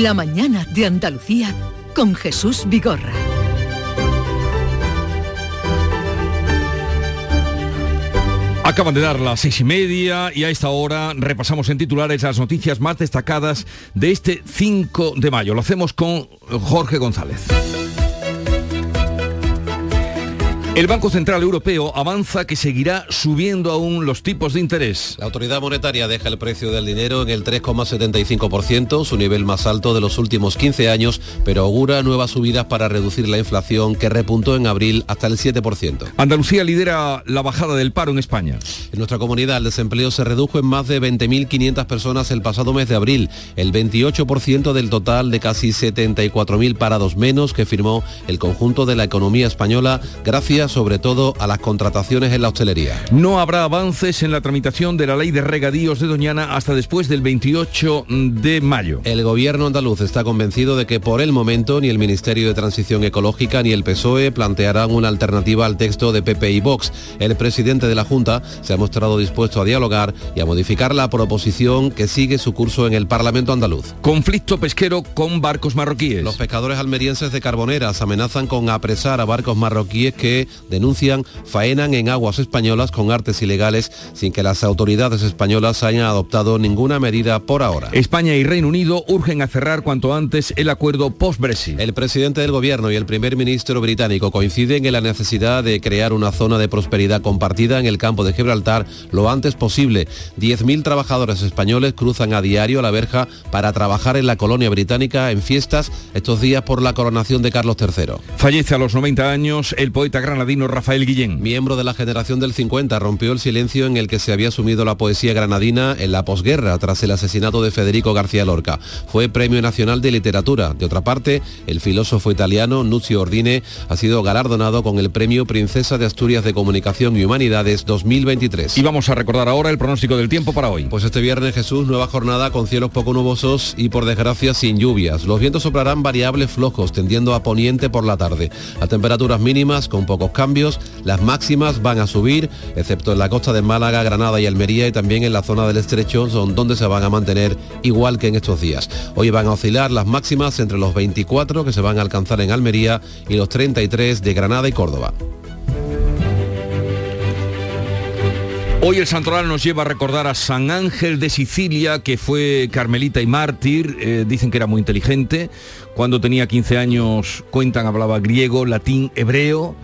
[SPEAKER 18] La mañana de Andalucía con Jesús Vigorra.
[SPEAKER 1] Acaban de dar las seis y media y a esta hora repasamos en titulares las noticias más destacadas de este 5 de mayo. Lo hacemos con Jorge González. El Banco Central Europeo avanza que seguirá subiendo aún los tipos de interés.
[SPEAKER 10] La autoridad monetaria deja el precio del dinero en el 3,75%, su nivel más alto de los últimos 15 años, pero augura nuevas subidas para reducir la inflación que repuntó en abril hasta el 7%.
[SPEAKER 1] Andalucía lidera la bajada del paro en España.
[SPEAKER 10] En nuestra comunidad el desempleo se redujo en más de 20.500 personas el pasado mes de abril, el 28% del total de casi 74.000 parados menos que firmó el conjunto de la economía española gracias sobre todo a las contrataciones en la hostelería.
[SPEAKER 1] No habrá avances en la tramitación de la ley de regadíos de Doñana hasta después del 28 de mayo.
[SPEAKER 10] El gobierno andaluz está convencido de que por el momento ni el Ministerio de Transición Ecológica ni el PSOE plantearán una alternativa al texto de PP y Vox. El presidente de la Junta se ha mostrado dispuesto a dialogar y a modificar la proposición que sigue su curso en el Parlamento andaluz.
[SPEAKER 1] Conflicto pesquero con barcos marroquíes.
[SPEAKER 10] Los pescadores almerienses de Carboneras amenazan con apresar a barcos marroquíes que denuncian faenan en aguas españolas con artes ilegales sin que las autoridades españolas hayan adoptado ninguna medida por ahora.
[SPEAKER 1] España y Reino Unido urgen a cerrar cuanto antes el acuerdo post-Brexit.
[SPEAKER 10] El presidente del gobierno y el primer ministro británico coinciden en la necesidad de crear una zona de prosperidad compartida en el campo de Gibraltar lo antes posible. 10.000 trabajadores españoles cruzan a diario la verja para trabajar en la colonia británica en fiestas estos días por la coronación de Carlos III.
[SPEAKER 1] Fallece a los 90 años el poeta granadino Rafael Guillén.
[SPEAKER 10] Miembro de la generación del 50, rompió el silencio en el que se había sumido la poesía granadina en la posguerra tras el asesinato de Federico García Lorca. Fue Premio Nacional de Literatura. De otra parte, el filósofo italiano Nuzio Ordine ha sido galardonado con el Premio Princesa de Asturias de Comunicación y Humanidades 2023.
[SPEAKER 1] Y vamos a recordar ahora el pronóstico del tiempo para hoy.
[SPEAKER 10] Pues este viernes Jesús, nueva jornada con cielos poco nubosos y por desgracia sin lluvias. Los vientos soplarán variables flojos, tendiendo a poniente por la tarde. A temperaturas mínimas con pocos cambios, las máximas van a subir, excepto en la costa de Málaga, Granada y Almería y también en la zona del estrecho, son donde se van a mantener igual que en estos días. Hoy van a oscilar las máximas entre los 24 que se van a alcanzar en Almería y los 33 de Granada y Córdoba.
[SPEAKER 1] Hoy el santoral nos lleva a recordar a San Ángel de Sicilia, que fue carmelita y mártir. Eh, dicen que era muy inteligente. Cuando tenía 15 años, cuentan, hablaba griego, latín, hebreo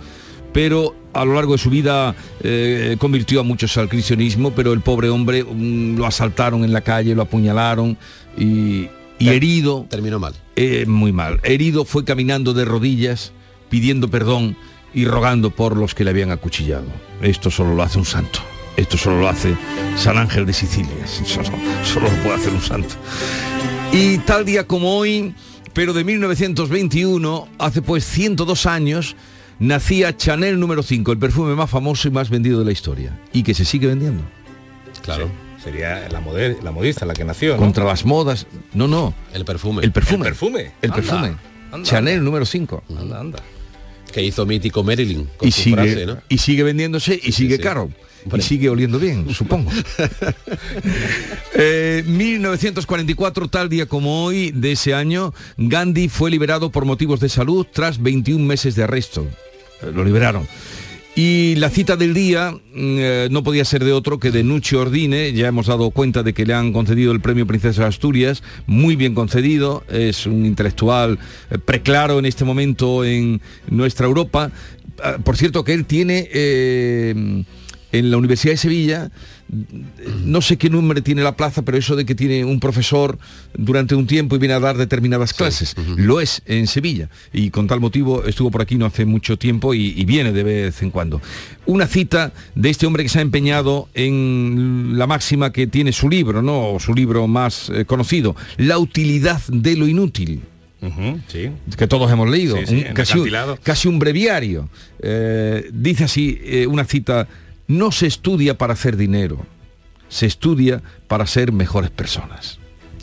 [SPEAKER 1] pero a lo largo de su vida eh, convirtió a muchos al cristianismo, pero el pobre hombre um, lo asaltaron en la calle, lo apuñalaron y, y herido...
[SPEAKER 10] Terminó mal.
[SPEAKER 1] Eh, muy mal. Herido fue caminando de rodillas, pidiendo perdón y rogando por los que le habían acuchillado. Esto solo lo hace un santo. Esto solo lo hace San Ángel de Sicilia. Solo, solo lo puede hacer un santo. Y tal día como hoy, pero de 1921, hace pues 102 años, nacía Chanel número 5, el perfume más famoso y más vendido de la historia. Y que se sigue vendiendo.
[SPEAKER 8] Claro. Sería la, moder, la modista la que nació. ¿no?
[SPEAKER 1] Contra las modas. No, no.
[SPEAKER 10] El perfume.
[SPEAKER 1] El perfume.
[SPEAKER 8] El perfume.
[SPEAKER 1] El perfume.
[SPEAKER 8] anda,
[SPEAKER 1] Chanel
[SPEAKER 8] anda.
[SPEAKER 1] número 5.
[SPEAKER 8] Anda, anda.
[SPEAKER 10] Que hizo mítico Marilyn con
[SPEAKER 1] Y
[SPEAKER 10] su
[SPEAKER 1] sigue,
[SPEAKER 10] frase, ¿no?
[SPEAKER 1] y sigue vendiéndose y sigue
[SPEAKER 10] sí.
[SPEAKER 1] caro. Y sigue oliendo bien, supongo. Eh, 1944, tal día como hoy de ese año, Gandhi fue liberado por motivos de salud tras 21 meses de arresto. Eh, Lo liberaron. Y la cita del día mm, eh, no podía ser de otro que de Nuccio Ordine, ya hemos dado cuenta de que le han concedido el premio Princesa de Asturias, muy bien concedido, es un intelectual eh, preclaro en este momento en nuestra Europa. Ah, Por cierto que él tiene en la Universidad de Sevilla, no sé qué nombre tiene la plaza, pero eso de que tiene un profesor durante un tiempo y viene a dar determinadas clases, lo es en Sevilla. Y con tal motivo estuvo por aquí no hace mucho tiempo y, y viene de vez en cuando. Una cita de este hombre que se ha empeñado en la máxima que tiene su libro, ¿no? O su libro más eh, conocido, La utilidad de lo inútil
[SPEAKER 8] sí.
[SPEAKER 1] que todos hemos leído,
[SPEAKER 8] Sí,
[SPEAKER 1] un- un, casi un breviario. Eh, dice así eh, una cita, no se estudia para hacer dinero, se estudia para ser mejores personas.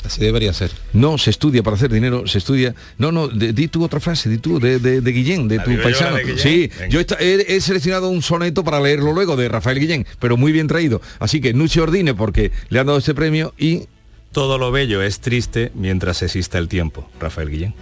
[SPEAKER 10] Así debería ser.
[SPEAKER 1] No, se estudia para hacer dinero, se estudia. No, no, de- di tú otra frase, di tú, de, de, de Guillén, de
[SPEAKER 8] ¿La
[SPEAKER 1] tu paisano.
[SPEAKER 8] de
[SPEAKER 1] sí,
[SPEAKER 8] Venga.
[SPEAKER 1] yo he, he seleccionado un soneto para leerlo luego de Rafael Guillén, pero muy bien traído. Así que Nuche Ordine, porque le han dado este premio y
[SPEAKER 8] Todo lo bello es triste mientras exista el tiempo. Rafael Guillén.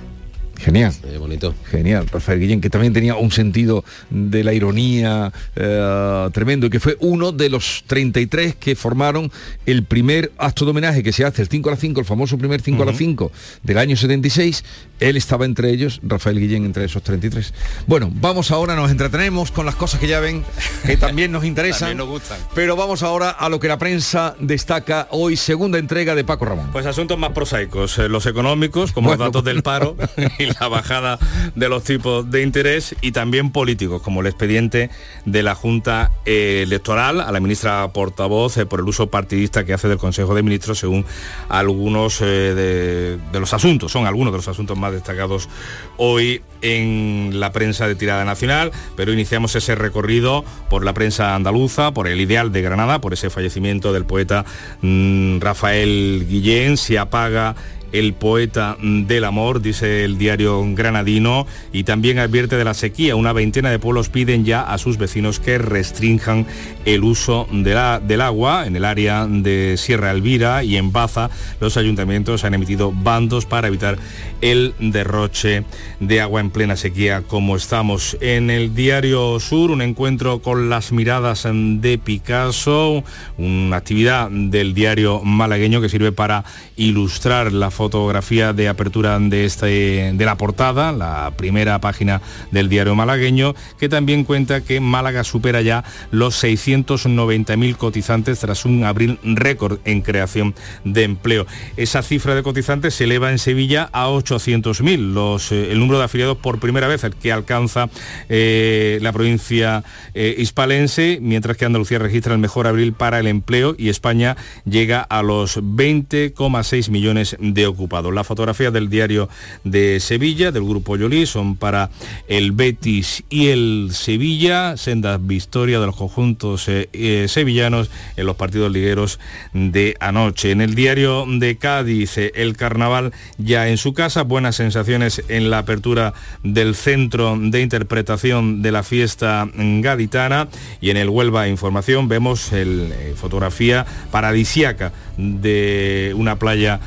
[SPEAKER 1] Genial.
[SPEAKER 10] bonito.
[SPEAKER 1] Genial, Rafael Guillén, que también tenía un sentido de la ironía eh, tremendo y que fue uno de los 33 que formaron el primer acto de homenaje que se hace el 5 a las 5, el famoso primer 5 a las 5 del año 76. Él estaba entre ellos, Rafael Guillén entre esos 33. Bueno, vamos ahora, nos entretenemos con las cosas que ya ven, que también nos interesan.
[SPEAKER 8] También nos gustan.
[SPEAKER 1] Pero vamos ahora a lo que la prensa destaca hoy, segunda entrega de Paco Ramón.
[SPEAKER 8] Pues asuntos más prosaicos, eh, los económicos, como
[SPEAKER 1] Bueno.
[SPEAKER 8] los datos del paro y la bajada de los tipos de interés, y también políticos, como el expediente de la Junta eh, Electoral a la ministra portavoz eh, por el uso partidista que hace del Consejo de Ministros, según algunos de, de los asuntos, son algunos de los asuntos más destacados hoy en la prensa de tirada nacional, pero iniciamos ese recorrido por la prensa andaluza, por el ideal de Granada, por ese fallecimiento del poeta mm, Rafael Guillén, se apaga el poeta del amor, dice el diario granadino, y también advierte de la sequía. Una veintena de pueblos piden ya a sus vecinos que restrinjan el uso del agua en el área de Sierra Elvira y en Baza. Los ayuntamientos han emitido bandos para evitar el derroche de agua en plena sequía como estamos. En el diario Sur, un encuentro con las miradas de Picasso, una actividad del diario malagueño que sirve para ilustrar la fotografía de apertura de, este, de la portada, la primera página del diario malagueño, que también cuenta que Málaga supera ya los 690.000 cotizantes tras un abril récord en creación de empleo. Esa cifra de cotizantes se eleva en Sevilla a 800.000, los, eh, el número de afiliados por primera vez el que alcanza eh, la provincia eh, hispalense, mientras que Andalucía registra el mejor abril para el empleo y España llega a los 20,6 millones de ocupados. Las fotografías del diario de Sevilla, del grupo Yolí, son para el Betis y el Sevilla, sendas victoria de los conjuntos eh, eh, sevillanos en los partidos ligueros de anoche. En el diario de Cádiz, eh, el carnaval ya en su casa, buenas sensaciones en la apertura del centro de interpretación de la fiesta gaditana y en el Huelva Información vemos el, fotografía paradisiaca de una playa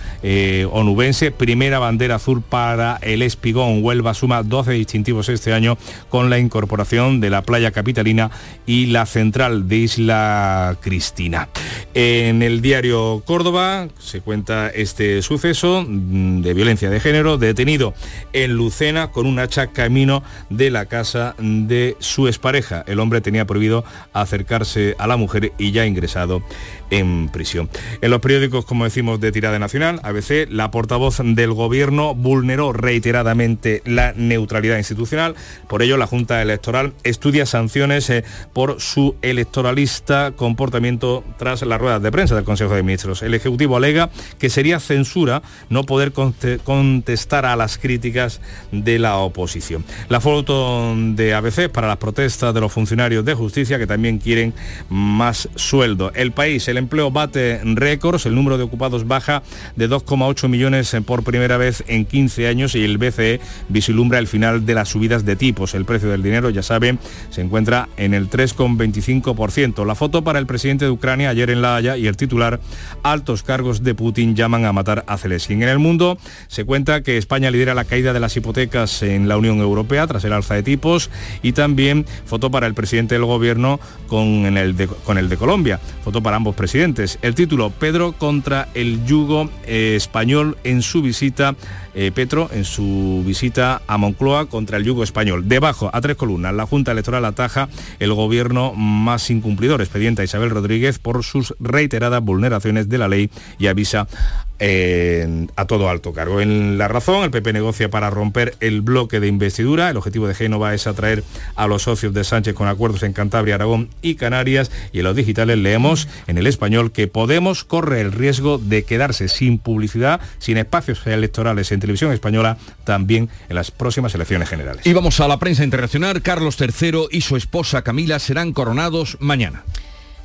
[SPEAKER 8] onubense, primera bandera azul para el Espigón. Huelva suma 12 distintivos este año con la incorporación de la playa capitalina y la central de Isla Cristina. En el diario Córdoba se cuenta este suceso mm, de violencia de género, detenido en Lucena con un hacha camino de la casa de su expareja. El hombre tenía prohibido acercarse a la mujer y ya ingresado en prisión. En los periódicos, como decimos, de tirada nacional, ABC, la portavoz del gobierno vulneró reiteradamente la neutralidad institucional. Por ello, la Junta Electoral estudia sanciones eh, por su electoralista comportamiento tras las ruedas de prensa del Consejo de Ministros. El Ejecutivo alega que sería censura no poder conte- contestar a las críticas de la oposición. La foto de ABC para las protestas de los funcionarios de justicia que también quieren más sueldo. El país, el empleo bate récords, el número de ocupados baja de 2,8 millones por primera vez en 15 años y el BCE vislumbra el final de las subidas de tipos. El precio del dinero, ya saben, se encuentra en el 3,25%. La foto para el presidente de Ucrania ayer en La Haya y el titular, altos cargos de Putin llaman a matar a Zelensky. En el mundo se cuenta que España lidera la caída de las hipotecas en la Unión Europea tras el alza de tipos y también foto para el presidente del gobierno con el de, Colombia. Foto para ambos presidentes. El título, Pedro contra el yugo eh, en su visita, eh, Petro en su visita a Moncloa contra el yugo español. Debajo, a tres columnas, la Junta Electoral ataja el gobierno más incumplidor, expediente a Isabel Rodríguez por sus reiteradas vulneraciones de la ley y avisa eh, a todo alto cargo. En la razón, el PP negocia para romper el bloque de investidura. El objetivo de Génova es atraer a los socios de Sánchez con acuerdos en Cantabria, Aragón y Canarias. Y en los digitales leemos en el español que Podemos corre el riesgo de quedarse sin publicidad, sin espacios electorales televisión española, también en las próximas elecciones generales.
[SPEAKER 1] Y vamos a la prensa internacional. Carlos III y su esposa Camila serán coronados mañana.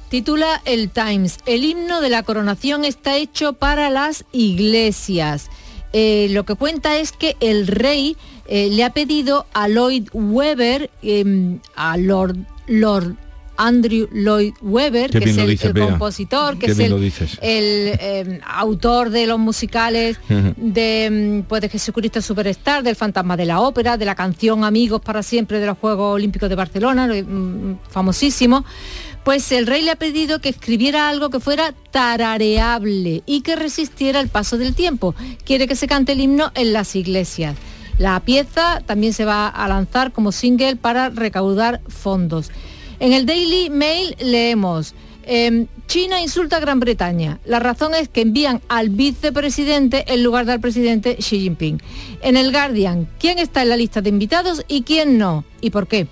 [SPEAKER 3] Titula el Times, el himno de la coronación está hecho para las iglesias. Eh, lo que cuenta es que el rey eh, le ha pedido a Lloyd Webber, em, a Lord, Lord Andrew Lloyd Webber,
[SPEAKER 1] Qué
[SPEAKER 3] que es el,
[SPEAKER 1] dices,
[SPEAKER 3] el
[SPEAKER 1] Bea.
[SPEAKER 3] compositor, que
[SPEAKER 1] Qué
[SPEAKER 3] es el, em, autor de los musicales de, em, pues, de Jesucristo Superstar, del Fantasma de la Ópera, de la canción Amigos para siempre de los Juegos Olímpicos de Barcelona, em, famosísimo. Pues el rey le ha pedido que escribiera algo que fuera tarareable y que resistiera el paso del tiempo. Quiere que se cante el himno en las iglesias. La pieza también se va a lanzar como single para recaudar fondos. En el Daily Mail leemos, em, China insulta a Gran Bretaña. La razón es que envían al vicepresidente en lugar del presidente Xi Jinping. En el Guardian, ¿quién está en la lista de invitados y quién no? ¿Y por qué?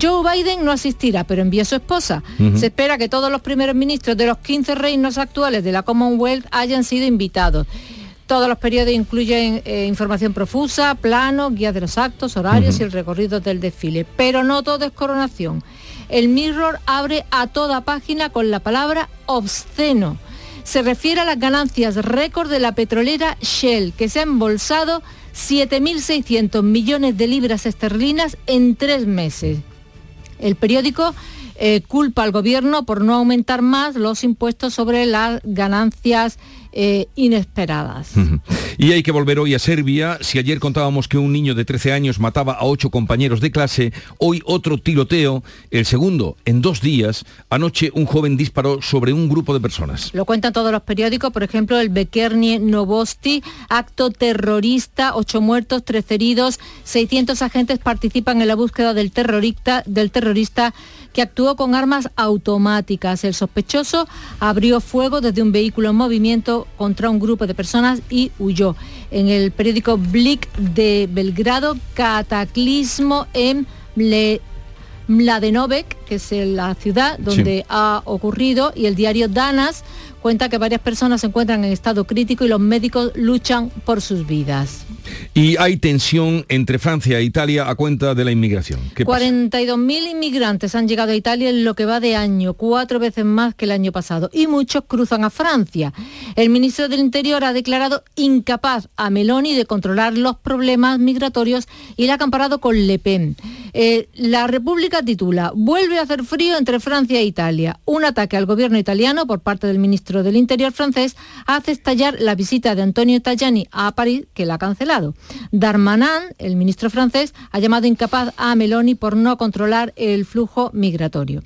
[SPEAKER 3] Joe Biden no asistirá, pero envía a su esposa. Se espera que todos los primeros ministros de los 15 reinos actuales de la Commonwealth hayan sido invitados. Todos los periodos incluyen eh, información profusa, planos, guías de los actos, horarios y el recorrido del desfile. Pero no todo es coronación. El Mirror abre a toda página con la palabra obsceno. Se refiere a las ganancias récord de la petrolera Shell, que se ha embolsado 7.600 millones de libras esterlinas en tres meses. El periódico eh, culpa al gobierno por no aumentar más los impuestos sobre las ganancias eh, inesperadas.
[SPEAKER 1] Y hay que volver hoy a Serbia. Si ayer contábamos que un niño de 13 años mataba a ocho compañeros de clase, hoy otro tiroteo, el segundo en dos días. Anoche un joven disparó sobre un grupo de personas.
[SPEAKER 3] Lo cuentan todos los periódicos, por ejemplo, el Bekernie Novosti, acto terrorista, ocho muertos, 13 heridos, 600 agentes participan en la búsqueda del terrorista, del terrorista que actuó con armas automáticas. El sospechoso abrió fuego desde un vehículo en movimiento contra un grupo de personas y huyó. En el periódico Blik de Belgrado, cataclismo en Mladenovec, que es la ciudad donde
[SPEAKER 1] Sí.
[SPEAKER 3] ha ocurrido, y el diario Danas cuenta que varias personas se encuentran en estado crítico y los médicos luchan por sus vidas.
[SPEAKER 1] Y hay tensión entre Francia e Italia a cuenta de la inmigración. ¿Qué pasa?
[SPEAKER 3] 42.000 inmigrantes han llegado a Italia en lo que va de año, cuatro veces más que el año pasado, y muchos cruzan a Francia. El ministro del Interior ha declarado incapaz a Meloni de controlar los problemas migratorios y la ha comparado con Le Pen. Eh, la República titula, vuelve hacer frío entre Francia e Italia. Un ataque al gobierno italiano por parte del ministro del Interior francés hace estallar la visita de Antonio Tajani a París, que la ha cancelado. Darmanin, el ministro francés, ha llamado incapaz a Meloni por no controlar el flujo migratorio.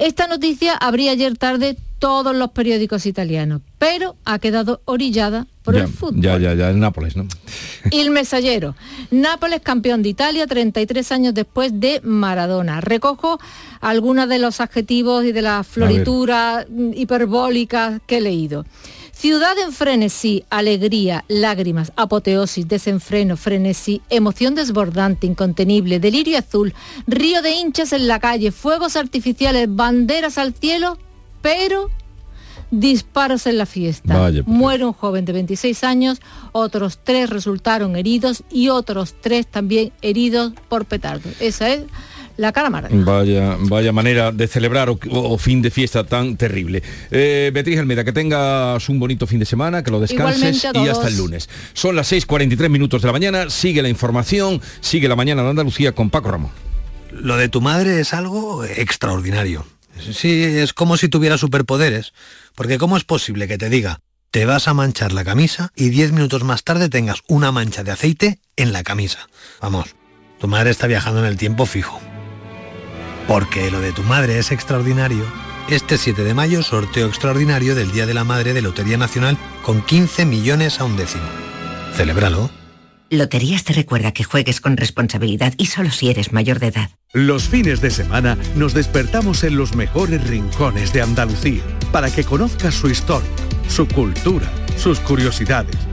[SPEAKER 3] Esta noticia abría ayer tarde todos los periódicos italianos, pero ha quedado orillada por
[SPEAKER 1] ya,
[SPEAKER 3] el fútbol.
[SPEAKER 1] ya, ya, ya, en Nápoles, ¿no?
[SPEAKER 3] Il Messaggero. Nápoles campeón de Italia 33 años después de Maradona. Recojo algunos de los adjetivos y de las florituras mm, hiperbólicas que he leído. Ciudad en frenesí, alegría, lágrimas, apoteosis, desenfreno, frenesí, emoción desbordante, incontenible, delirio azul, río de hinchas en la calle, fuegos artificiales, banderas al cielo, pero disparos en la fiesta.
[SPEAKER 1] Vaya, por
[SPEAKER 3] Muere un joven de 26 años, otros tres resultaron heridos y otros tres también heridos por petardo. Esa es la cara amarga.
[SPEAKER 1] Vaya, vaya manera de celebrar o, o fin de fiesta tan terrible. Eh, Beatriz Almeida, que tengas un bonito fin de semana, que lo descanses y hasta el lunes. Son las 6.43 minutos de la mañana, sigue la información, sigue la mañana de Andalucía con Paco Ramón.
[SPEAKER 19] Lo de tu madre es algo extraordinario. Sí, es como si tuviera superpoderes. Porque ¿cómo es posible que te diga, te vas a manchar la camisa y 10 minutos más tarde tengas una mancha de aceite en la camisa? Vamos, tu madre está viajando en el tiempo fijo. Porque lo de tu madre es extraordinario. Este 7 de mayo, sorteo extraordinario del Día de la Madre de Lotería Nacional con 15 millones a un décimo. Celébralo.
[SPEAKER 20] Loterías te recuerda que juegues con responsabilidad y solo si eres mayor de edad.
[SPEAKER 21] Los fines de semana nos despertamos en los mejores rincones de Andalucía para que conozcas su historia, su cultura, sus curiosidades,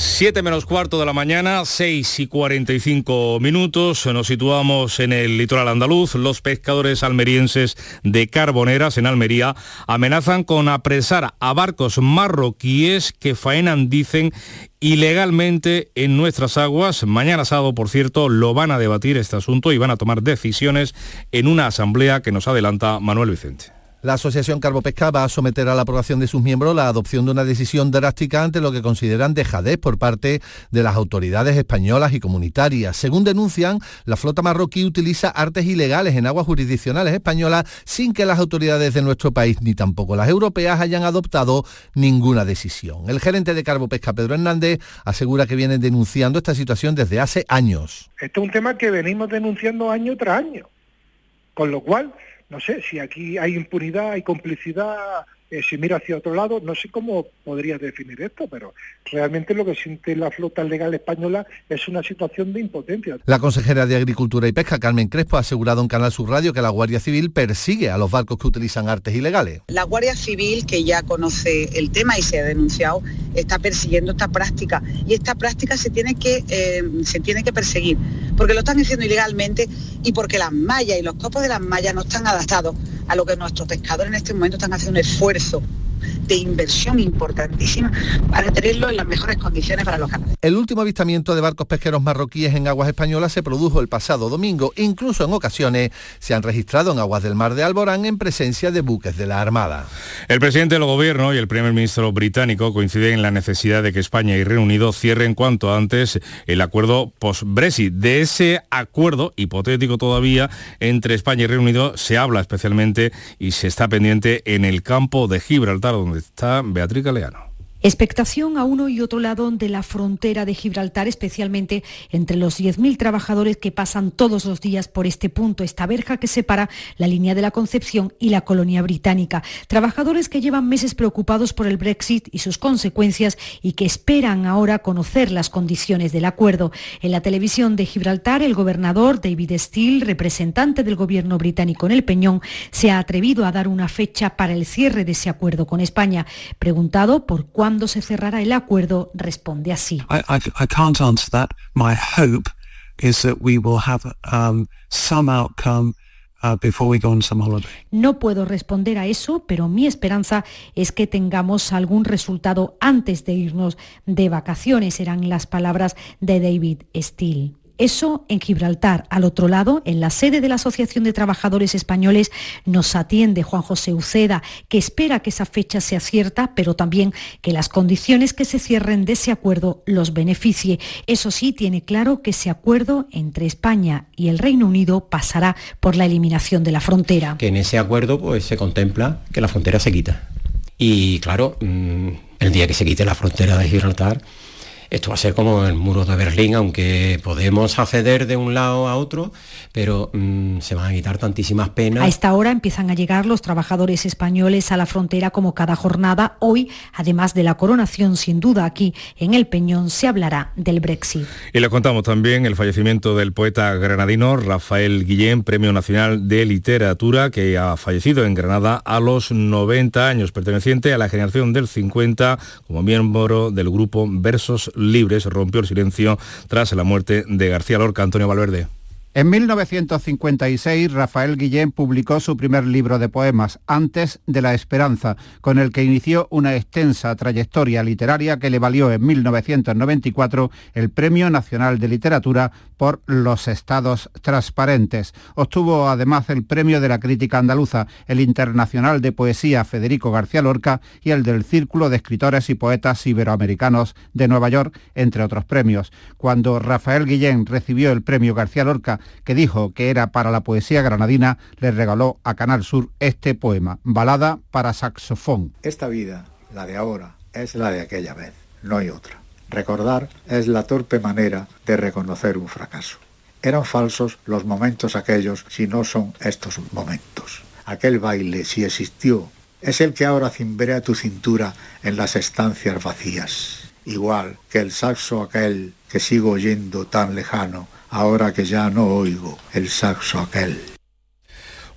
[SPEAKER 8] 7 menos cuarto de la mañana, 6 y 45 minutos. Nos situamos en el litoral andaluz. Los pescadores almerienses de Carboneras, en Almería, amenazan con apresar a barcos marroquíes que faenan, dicen, ilegalmente en nuestras aguas. Mañana sábado, por cierto, lo van a debatir este asunto y van a tomar decisiones en una asamblea que nos adelanta Manuel Vicente.
[SPEAKER 22] La Asociación Carbopesca va a someter a la aprobación de sus miembros la adopción de una decisión drástica ante lo que consideran dejadez por parte de las autoridades españolas y comunitarias. Según denuncian, la flota marroquí utiliza artes ilegales en aguas jurisdiccionales españolas sin que las autoridades de nuestro país ni tampoco las europeas hayan adoptado ninguna decisión. El gerente de Carbopesca, Pedro Hernández, asegura que vienen denunciando esta situación desde hace años.
[SPEAKER 23] Este es un tema que venimos denunciando año tras año, con lo cual no sé, si aquí hay impunidad, hay complicidad, eh, si mira hacia otro lado, no sé cómo podría definir esto, pero realmente lo que siente la flota legal española es una situación de impotencia.
[SPEAKER 22] La consejera de Agricultura y Pesca, Carmen Crespo, ha asegurado en Canal Sur Radio que la Guardia Civil persigue a los barcos que utilizan artes ilegales.
[SPEAKER 24] La Guardia Civil, que ya conoce el tema y se ha denunciado, está persiguiendo esta práctica y esta práctica se tiene que, eh, se tiene que perseguir, porque lo están haciendo ilegalmente y porque las mallas y los copos de las mallas no están adaptados a lo que nuestros pescadores en este momento están haciendo un esfuerzo Jefferson. De inversión importantísima para tenerlo en las mejores condiciones para los canales.
[SPEAKER 22] El último avistamiento de barcos pesqueros marroquíes en aguas españolas se produjo el pasado domingo. Incluso en ocasiones se han registrado en aguas del mar de Alborán en presencia de buques de la Armada.
[SPEAKER 8] El presidente del gobierno y el primer ministro británico coinciden en la necesidad de que España y Reino Unido cierren cuanto antes el acuerdo post-Brexit. De ese acuerdo hipotético todavía entre España y Reino Unido se habla especialmente y se está pendiente en el campo de Gibraltar, donde está Beatriz Galeano.
[SPEAKER 25] Expectación a uno y otro lado de la frontera de Gibraltar, especialmente entre los 10.000 trabajadores que pasan todos los días por este punto, esta verja que separa la línea de la Concepción y la colonia británica. Trabajadores que llevan meses preocupados por el Brexit y sus consecuencias y que esperan ahora conocer las condiciones del acuerdo. En la televisión de Gibraltar, el gobernador David Steele, representante del gobierno británico en el Peñón, se ha atrevido a dar una fecha para el cierre de ese acuerdo con España. Preguntado por cuándo cuándo se cerrará el acuerdo, responde así.
[SPEAKER 26] I, I, I can't answer that. My hope is that we will have some outcome before we go on some holiday.
[SPEAKER 25] No puedo responder a eso, pero mi esperanza es que tengamos algún resultado antes de irnos de vacaciones, eran las palabras de David Steele. Eso en Gibraltar. Al otro lado, en la sede de la Asociación de Trabajadores Españoles, nos atiende Juan José Uceda, que espera que esa fecha sea cierta, pero también que las condiciones que se cierren de ese acuerdo los beneficie. Eso sí, tiene claro que ese acuerdo entre España y el Reino Unido pasará por la eliminación de la frontera.
[SPEAKER 27] Que en ese acuerdo pues, se contempla que la frontera se quita. Y claro, mm, el día que se quite la frontera de Gibraltar, esto va a ser como el muro de Berlín, aunque podemos acceder de un lado a otro, pero mm, se van a quitar tantísimas penas.
[SPEAKER 25] A esta hora empiezan a llegar los trabajadores españoles a la frontera como cada jornada. Hoy, además de la coronación, sin duda aquí en el Peñón se hablará del Brexit.
[SPEAKER 8] Y le contamos también el fallecimiento del poeta granadino Rafael Guillén, Premio Nacional de Literatura, que ha fallecido en Granada a los 90 años, perteneciente a la generación del 50 como miembro del grupo Versos Libres rompió el silencio tras la muerte de García Lorca. Antonio Valverde.
[SPEAKER 12] En 1956, Rafael Guillén publicó su primer libro de poemas, Antes de la Esperanza, con el que inició una extensa trayectoria literaria que le valió en 1994 el Premio Nacional de Literatura por Los Estados Transparentes. Obtuvo además el Premio de la Crítica Andaluza, el Internacional de Poesía Federico García Lorca y el del Círculo de Escritores y Poetas Iberoamericanos de Nueva York, entre otros premios. Cuando Rafael Guillén recibió el Premio García Lorca, que dijo que era para la poesía granadina, le regaló a Canal Sur este poema, Balada para saxofón.
[SPEAKER 28] Esta vida, la de ahora, es la de aquella vez, no hay otra. Recordar es la torpe manera de reconocer un fracaso. Eran falsos los momentos aquellos si no son estos momentos. Aquel baile, si existió, es el que ahora cimbrea tu cintura en las estancias vacías. Igual que el saxo aquel que sigo oyendo tan lejano, ahora que ya no oigo el saxo aquel.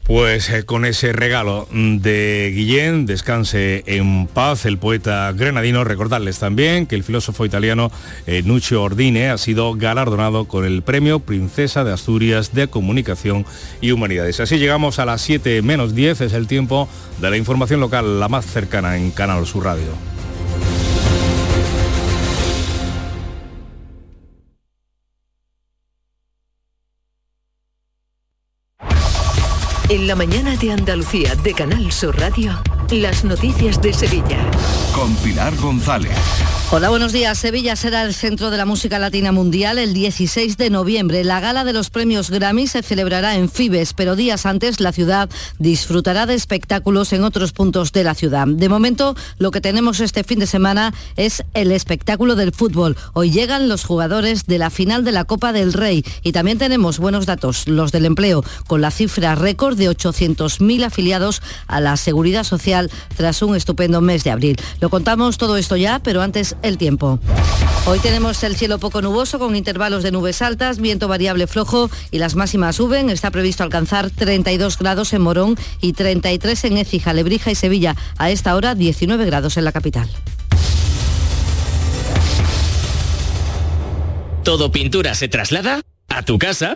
[SPEAKER 8] Pues eh, con ese regalo de Guillén, descanse en paz el poeta grenadino. Recordarles también que el filósofo italiano eh, Nuccio Ordine ha sido galardonado con el premio Princesa de Asturias de Comunicación y Humanidades. Así llegamos a las 7 menos 10, es el tiempo de la información local, la más cercana en Canal Sur Radio.
[SPEAKER 18] En la mañana de Andalucía de Canal Sur Radio, las noticias de Sevilla.
[SPEAKER 29] Con Pilar González.
[SPEAKER 30] Hola, buenos días. Sevilla será el centro de la música latina mundial el 16 de noviembre. La gala de los premios Grammy se celebrará en Fibes, pero días antes la ciudad disfrutará de espectáculos en otros puntos de la ciudad. De momento, lo que tenemos este fin de semana es el espectáculo del fútbol. Hoy llegan los jugadores de la final de la Copa del Rey y también tenemos buenos datos, los del empleo, con la cifra récord de 800.000 afiliados a la Seguridad Social tras un estupendo mes de abril. Lo contamos todo esto ya, pero antes el tiempo. Hoy tenemos el cielo poco nuboso con intervalos de nubes altas, viento variable flojo y las máximas suben. Está previsto alcanzar 32 grados en Morón y 33 en Écija, Lebrija y Sevilla. A esta hora 19 grados en la capital.
[SPEAKER 31] ¿Todo pintura se traslada a tu casa?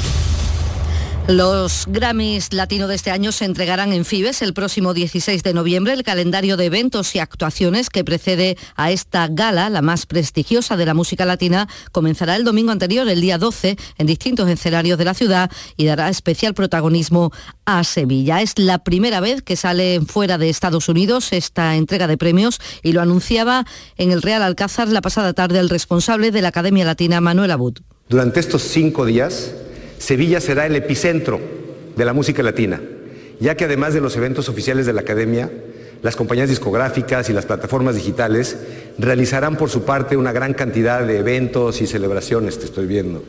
[SPEAKER 30] Los Grammys Latino de este año se entregarán en Fibes el próximo 16 de noviembre. El calendario de eventos y actuaciones que precede a esta gala, la más prestigiosa de la música latina, comenzará el domingo anterior, el día 12, en distintos escenarios de la ciudad y dará especial protagonismo a Sevilla. Es la primera vez que sale fuera de Estados Unidos esta entrega de premios y lo anunciaba en el Real Alcázar la pasada tarde el responsable de la Academia Latina, Manuel Abud.
[SPEAKER 32] Durante estos cinco días, Sevilla será el epicentro de la música latina, ya que además de los eventos oficiales de la Academia, las compañías discográficas y las plataformas digitales realizarán por su parte una gran cantidad de eventos y celebraciones, te estoy viendo.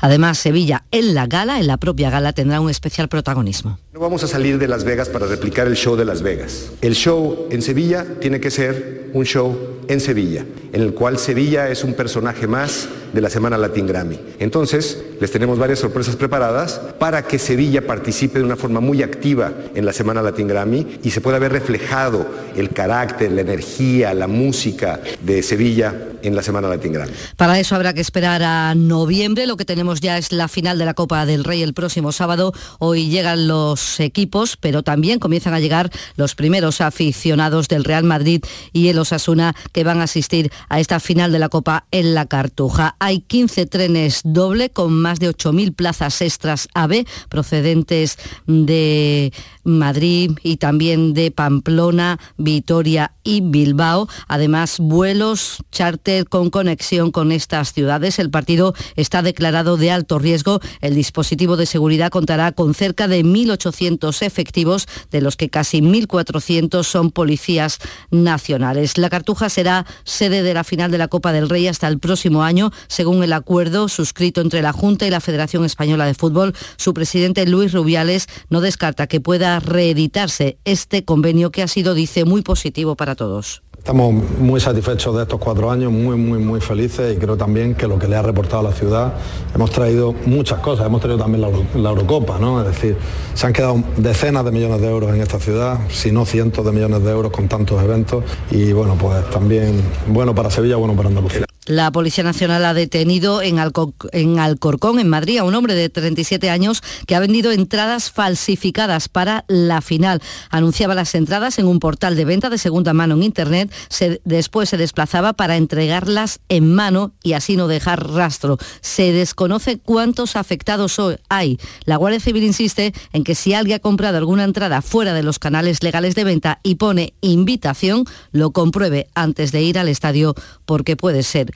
[SPEAKER 30] Además, Sevilla en la gala, en la propia gala, tendrá un especial protagonismo.
[SPEAKER 32] No vamos a salir de Las Vegas para replicar el show de Las Vegas. El show en Sevilla tiene que ser un show en Sevilla, en el cual Sevilla es un personaje más de la Semana Latin Grammy. Entonces, les tenemos varias sorpresas preparadas para que Sevilla participe de una forma muy activa en la Semana Latin Grammy y se pueda ver reflejado el carácter, la energía, la música de Sevilla en la Semana Latin Grammy.
[SPEAKER 30] Para eso habrá que esperar a noviembre. Lo que tenemos ya es la final de la Copa del Rey el próximo sábado. Hoy llegan los equipos, pero también comienzan a llegar los primeros aficionados del Real Madrid y el Osasuna que van a asistir a esta final de la Copa en la Cartuja. Hay 15 trenes doble con más de 8.000 plazas extras AB procedentes de Madrid y también de Pamplona, Vitoria y Bilbao. Además, vuelos charter con conexión con estas ciudades. El partido está declarado de alto riesgo. El dispositivo de seguridad contará con cerca de 1.800 efectivos, de los que casi 1.400 son policías nacionales. La Cartuja será sede de la final de la Copa del Rey hasta el próximo año, según el acuerdo suscrito entre la Junta y la Federación Española de Fútbol. Su presidente Luis Rubiales no descarta que pueda reeditarse este convenio que ha sido, dice, muy positivo para todos.
[SPEAKER 33] Estamos muy satisfechos de estos cuatro años, muy, muy, muy felices y creo también que lo que le ha reportado a la ciudad, hemos traído muchas cosas, hemos traído también la, Eurocopa, ¿no? Es decir, se han quedado decenas de millones de euros en esta ciudad, si no cientos de millones de euros con tantos eventos y bueno, pues también bueno para Sevilla, bueno para Andalucía.
[SPEAKER 30] La Policía Nacional ha detenido en, Alco en, Alcorcón, en Madrid, a un hombre de 37 años que ha vendido entradas falsificadas para la final. Anunciaba las entradas en un portal de venta de segunda mano en Internet. Después se desplazaba para entregarlas en mano y así no dejar rastro. Se desconoce cuántos afectados hay. La Guardia Civil insiste en que si alguien ha comprado alguna entrada fuera de los canales legales de venta y pone invitación, lo compruebe antes de ir al estadio porque puede ser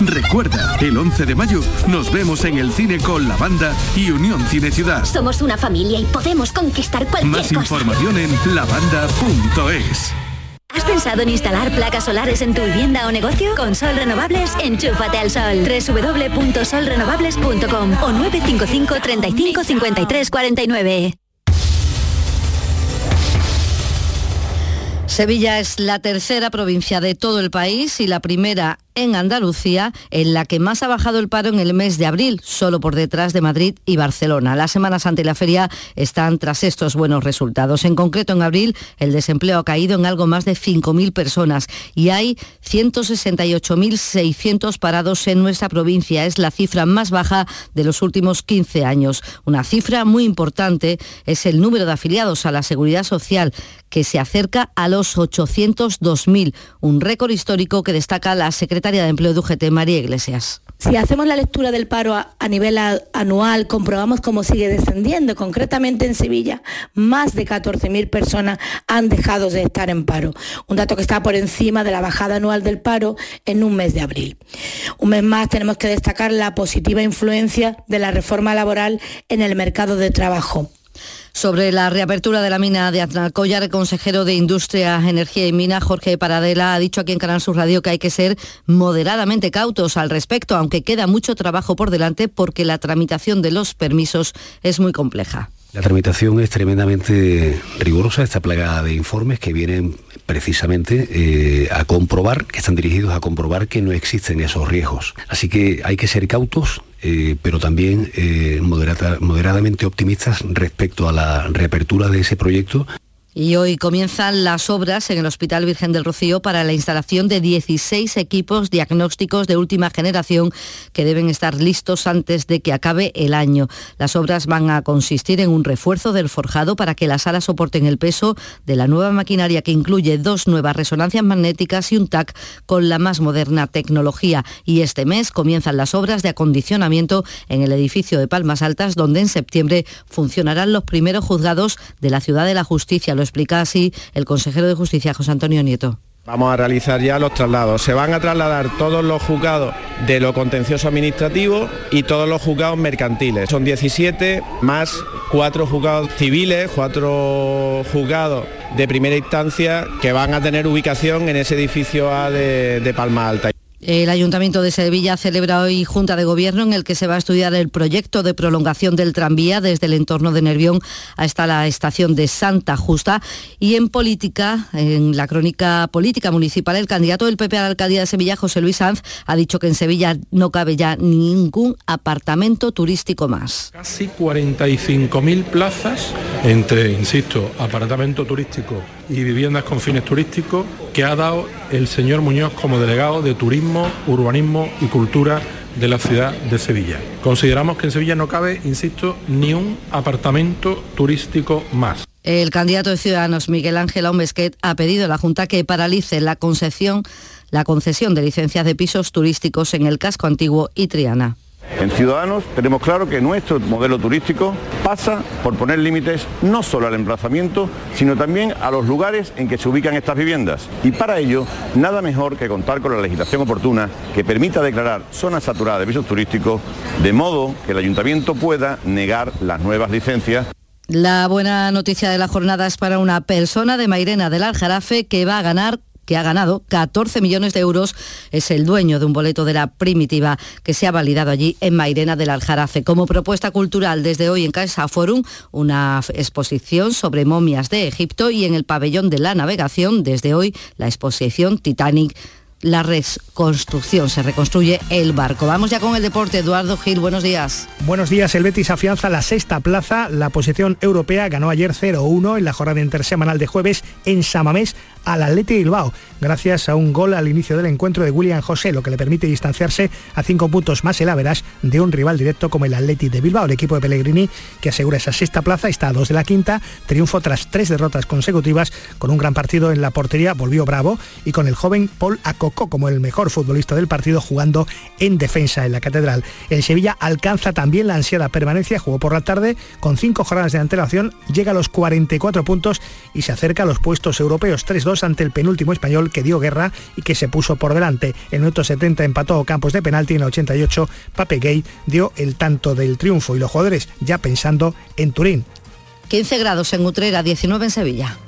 [SPEAKER 21] Recuerda, el 11 de mayo nos vemos en el cine con la banda y Unión Cine Ciudad.
[SPEAKER 34] Somos una familia y podemos conquistar cualquier
[SPEAKER 21] Más
[SPEAKER 34] cosa.
[SPEAKER 21] información en lavanda.es.
[SPEAKER 34] ¿Has pensado en instalar placas solares en tu vivienda o negocio? Con Sol Renovables, enchúfate al sol. www.solrenovables.com o 955 35 53 49.
[SPEAKER 30] Sevilla es la tercera provincia de todo el país y la primera en Andalucía en la que más ha bajado el paro en el mes de abril, solo por detrás de Madrid y Barcelona. La Semana Santa y la feria están tras estos buenos resultados. En concreto, en abril el desempleo ha caído en algo más de 5.000 personas y hay 168.600 parados en nuestra provincia. Es la cifra más baja de los últimos 15 años. Una cifra muy importante es el número de afiliados a la Seguridad Social, que se acerca a los 802.000, un récord histórico que destaca la secretaria de Empleo de María Iglesias.
[SPEAKER 35] Si hacemos la lectura del paro a, a nivel anual, comprobamos cómo sigue descendiendo. Concretamente en Sevilla, más de 14.000 personas han dejado de estar en paro. Un dato que está por encima de la bajada anual del paro en un mes de abril. Un mes más tenemos que destacar la positiva influencia de la reforma laboral en el mercado de trabajo.
[SPEAKER 30] Sobre la reapertura de la mina de Aznalcóllar, el consejero de Industria, Energía y Minas, Jorge Paradela, ha dicho aquí en Canal Sur Radio que hay que ser moderadamente cautos al respecto, aunque queda mucho trabajo por delante porque la tramitación de los permisos es muy compleja.
[SPEAKER 36] La tramitación es tremendamente rigurosa, está plagada de informes que vienen precisamente eh, a comprobar, que están dirigidos a comprobar que no existen esos riesgos. Así que hay que ser cautos, eh, pero también eh, moderada- moderadamente optimistas respecto a la reapertura de ese proyecto
[SPEAKER 30] Y hoy comienzan las obras en el Hospital Virgen del Rocío para la instalación de 16 equipos diagnósticos de última generación que deben estar listos antes de que acabe el año. Las obras van a consistir en un refuerzo del forjado para que las salas soporten el peso de la nueva maquinaria que incluye dos nuevas resonancias magnéticas y un TAC con la más moderna tecnología. Y este mes comienzan las obras de acondicionamiento en el edificio de Palmas Altas, donde en septiembre funcionarán los primeros juzgados de la Ciudad de la Justicia. Explica así el consejero de Justicia, José Antonio Nieto.
[SPEAKER 37] Vamos a realizar ya los traslados. Se van a trasladar todos los juzgados de lo contencioso administrativo y todos los juzgados mercantiles. Son 17 más cuatro juzgados civiles, cuatro juzgados de primera instancia que van a tener ubicación en ese edificio A de, de Palma Alta.
[SPEAKER 30] El Ayuntamiento de Sevilla celebra hoy Junta de Gobierno en el que se va a estudiar el proyecto de prolongación del tranvía desde el entorno de Nervión hasta la estación de Santa Justa. Y en política, en la crónica política municipal, el candidato del PP a la alcaldía de Sevilla, José Luis Sanz, ha dicho que en Sevilla no cabe ya ningún apartamento turístico más.
[SPEAKER 38] Casi 45.000 plazas entre, insisto, apartamento turístico y viviendas con fines turísticos que ha dado el señor Muñoz como delegado de Turismo, Urbanismo y Cultura de la ciudad de Sevilla. Consideramos que en Sevilla no cabe, insisto, ni un apartamento turístico más.
[SPEAKER 30] El candidato de Ciudadanos, Miguel Ángel Aumesquet, ha pedido a la Junta que paralice la concesión, la concesión de licencias de pisos turísticos en el casco antiguo y Triana.
[SPEAKER 39] En Ciudadanos tenemos claro que nuestro modelo turístico pasa por poner límites no solo al emplazamiento, sino también a los lugares en que se ubican estas viviendas. Y para ello, nada mejor que contar con la legislación oportuna que permita declarar zonas saturadas de pisos turísticos, de modo que el ayuntamiento pueda negar las nuevas licencias
[SPEAKER 30] La buena noticia de la jornada es para una persona de Mairena del Aljarafe que va a ganar que ha ganado 14 millones de euros, es el dueño de un boleto de la primitiva que se ha validado allí en Mairena del Aljarafe. Como propuesta cultural, desde hoy en Casa Forum, una exposición sobre momias de Egipto y en el pabellón de la navegación, desde hoy, la exposición Titanic la reconstrucción, se reconstruye el barco. Vamos ya con el deporte. Eduardo Gil, buenos días.
[SPEAKER 17] Buenos días, el Betis afianza la sexta plaza. La posición europea ganó ayer 0-1 en la jornada intersemanal de jueves en Samamés al Atleti Bilbao, gracias a un gol al inicio del encuentro de William José, lo que le permite distanciarse a cinco puntos más el Averas de un rival directo como el Atleti de Bilbao. El equipo de Pellegrini, que asegura esa sexta plaza, está a dos de la quinta, triunfo tras tres derrotas consecutivas, con un gran partido en la portería, volvió bravo, y con el joven Paul Como el mejor futbolista del partido jugando en defensa en la Catedral. El Sevilla alcanza también la ansiada permanencia, jugó por la tarde, con cinco jornadas de antelación, llega a los 44 puntos y se acerca a los puestos europeos 3-2 ante el penúltimo español que dio guerra y que se puso por delante. En minuto 70 empató Campos de penalti, en el 88 Pape Gay dio el tanto del triunfo y los jugadores ya pensando en Turín.
[SPEAKER 30] 15 grados en Utrera, 19 en Sevilla.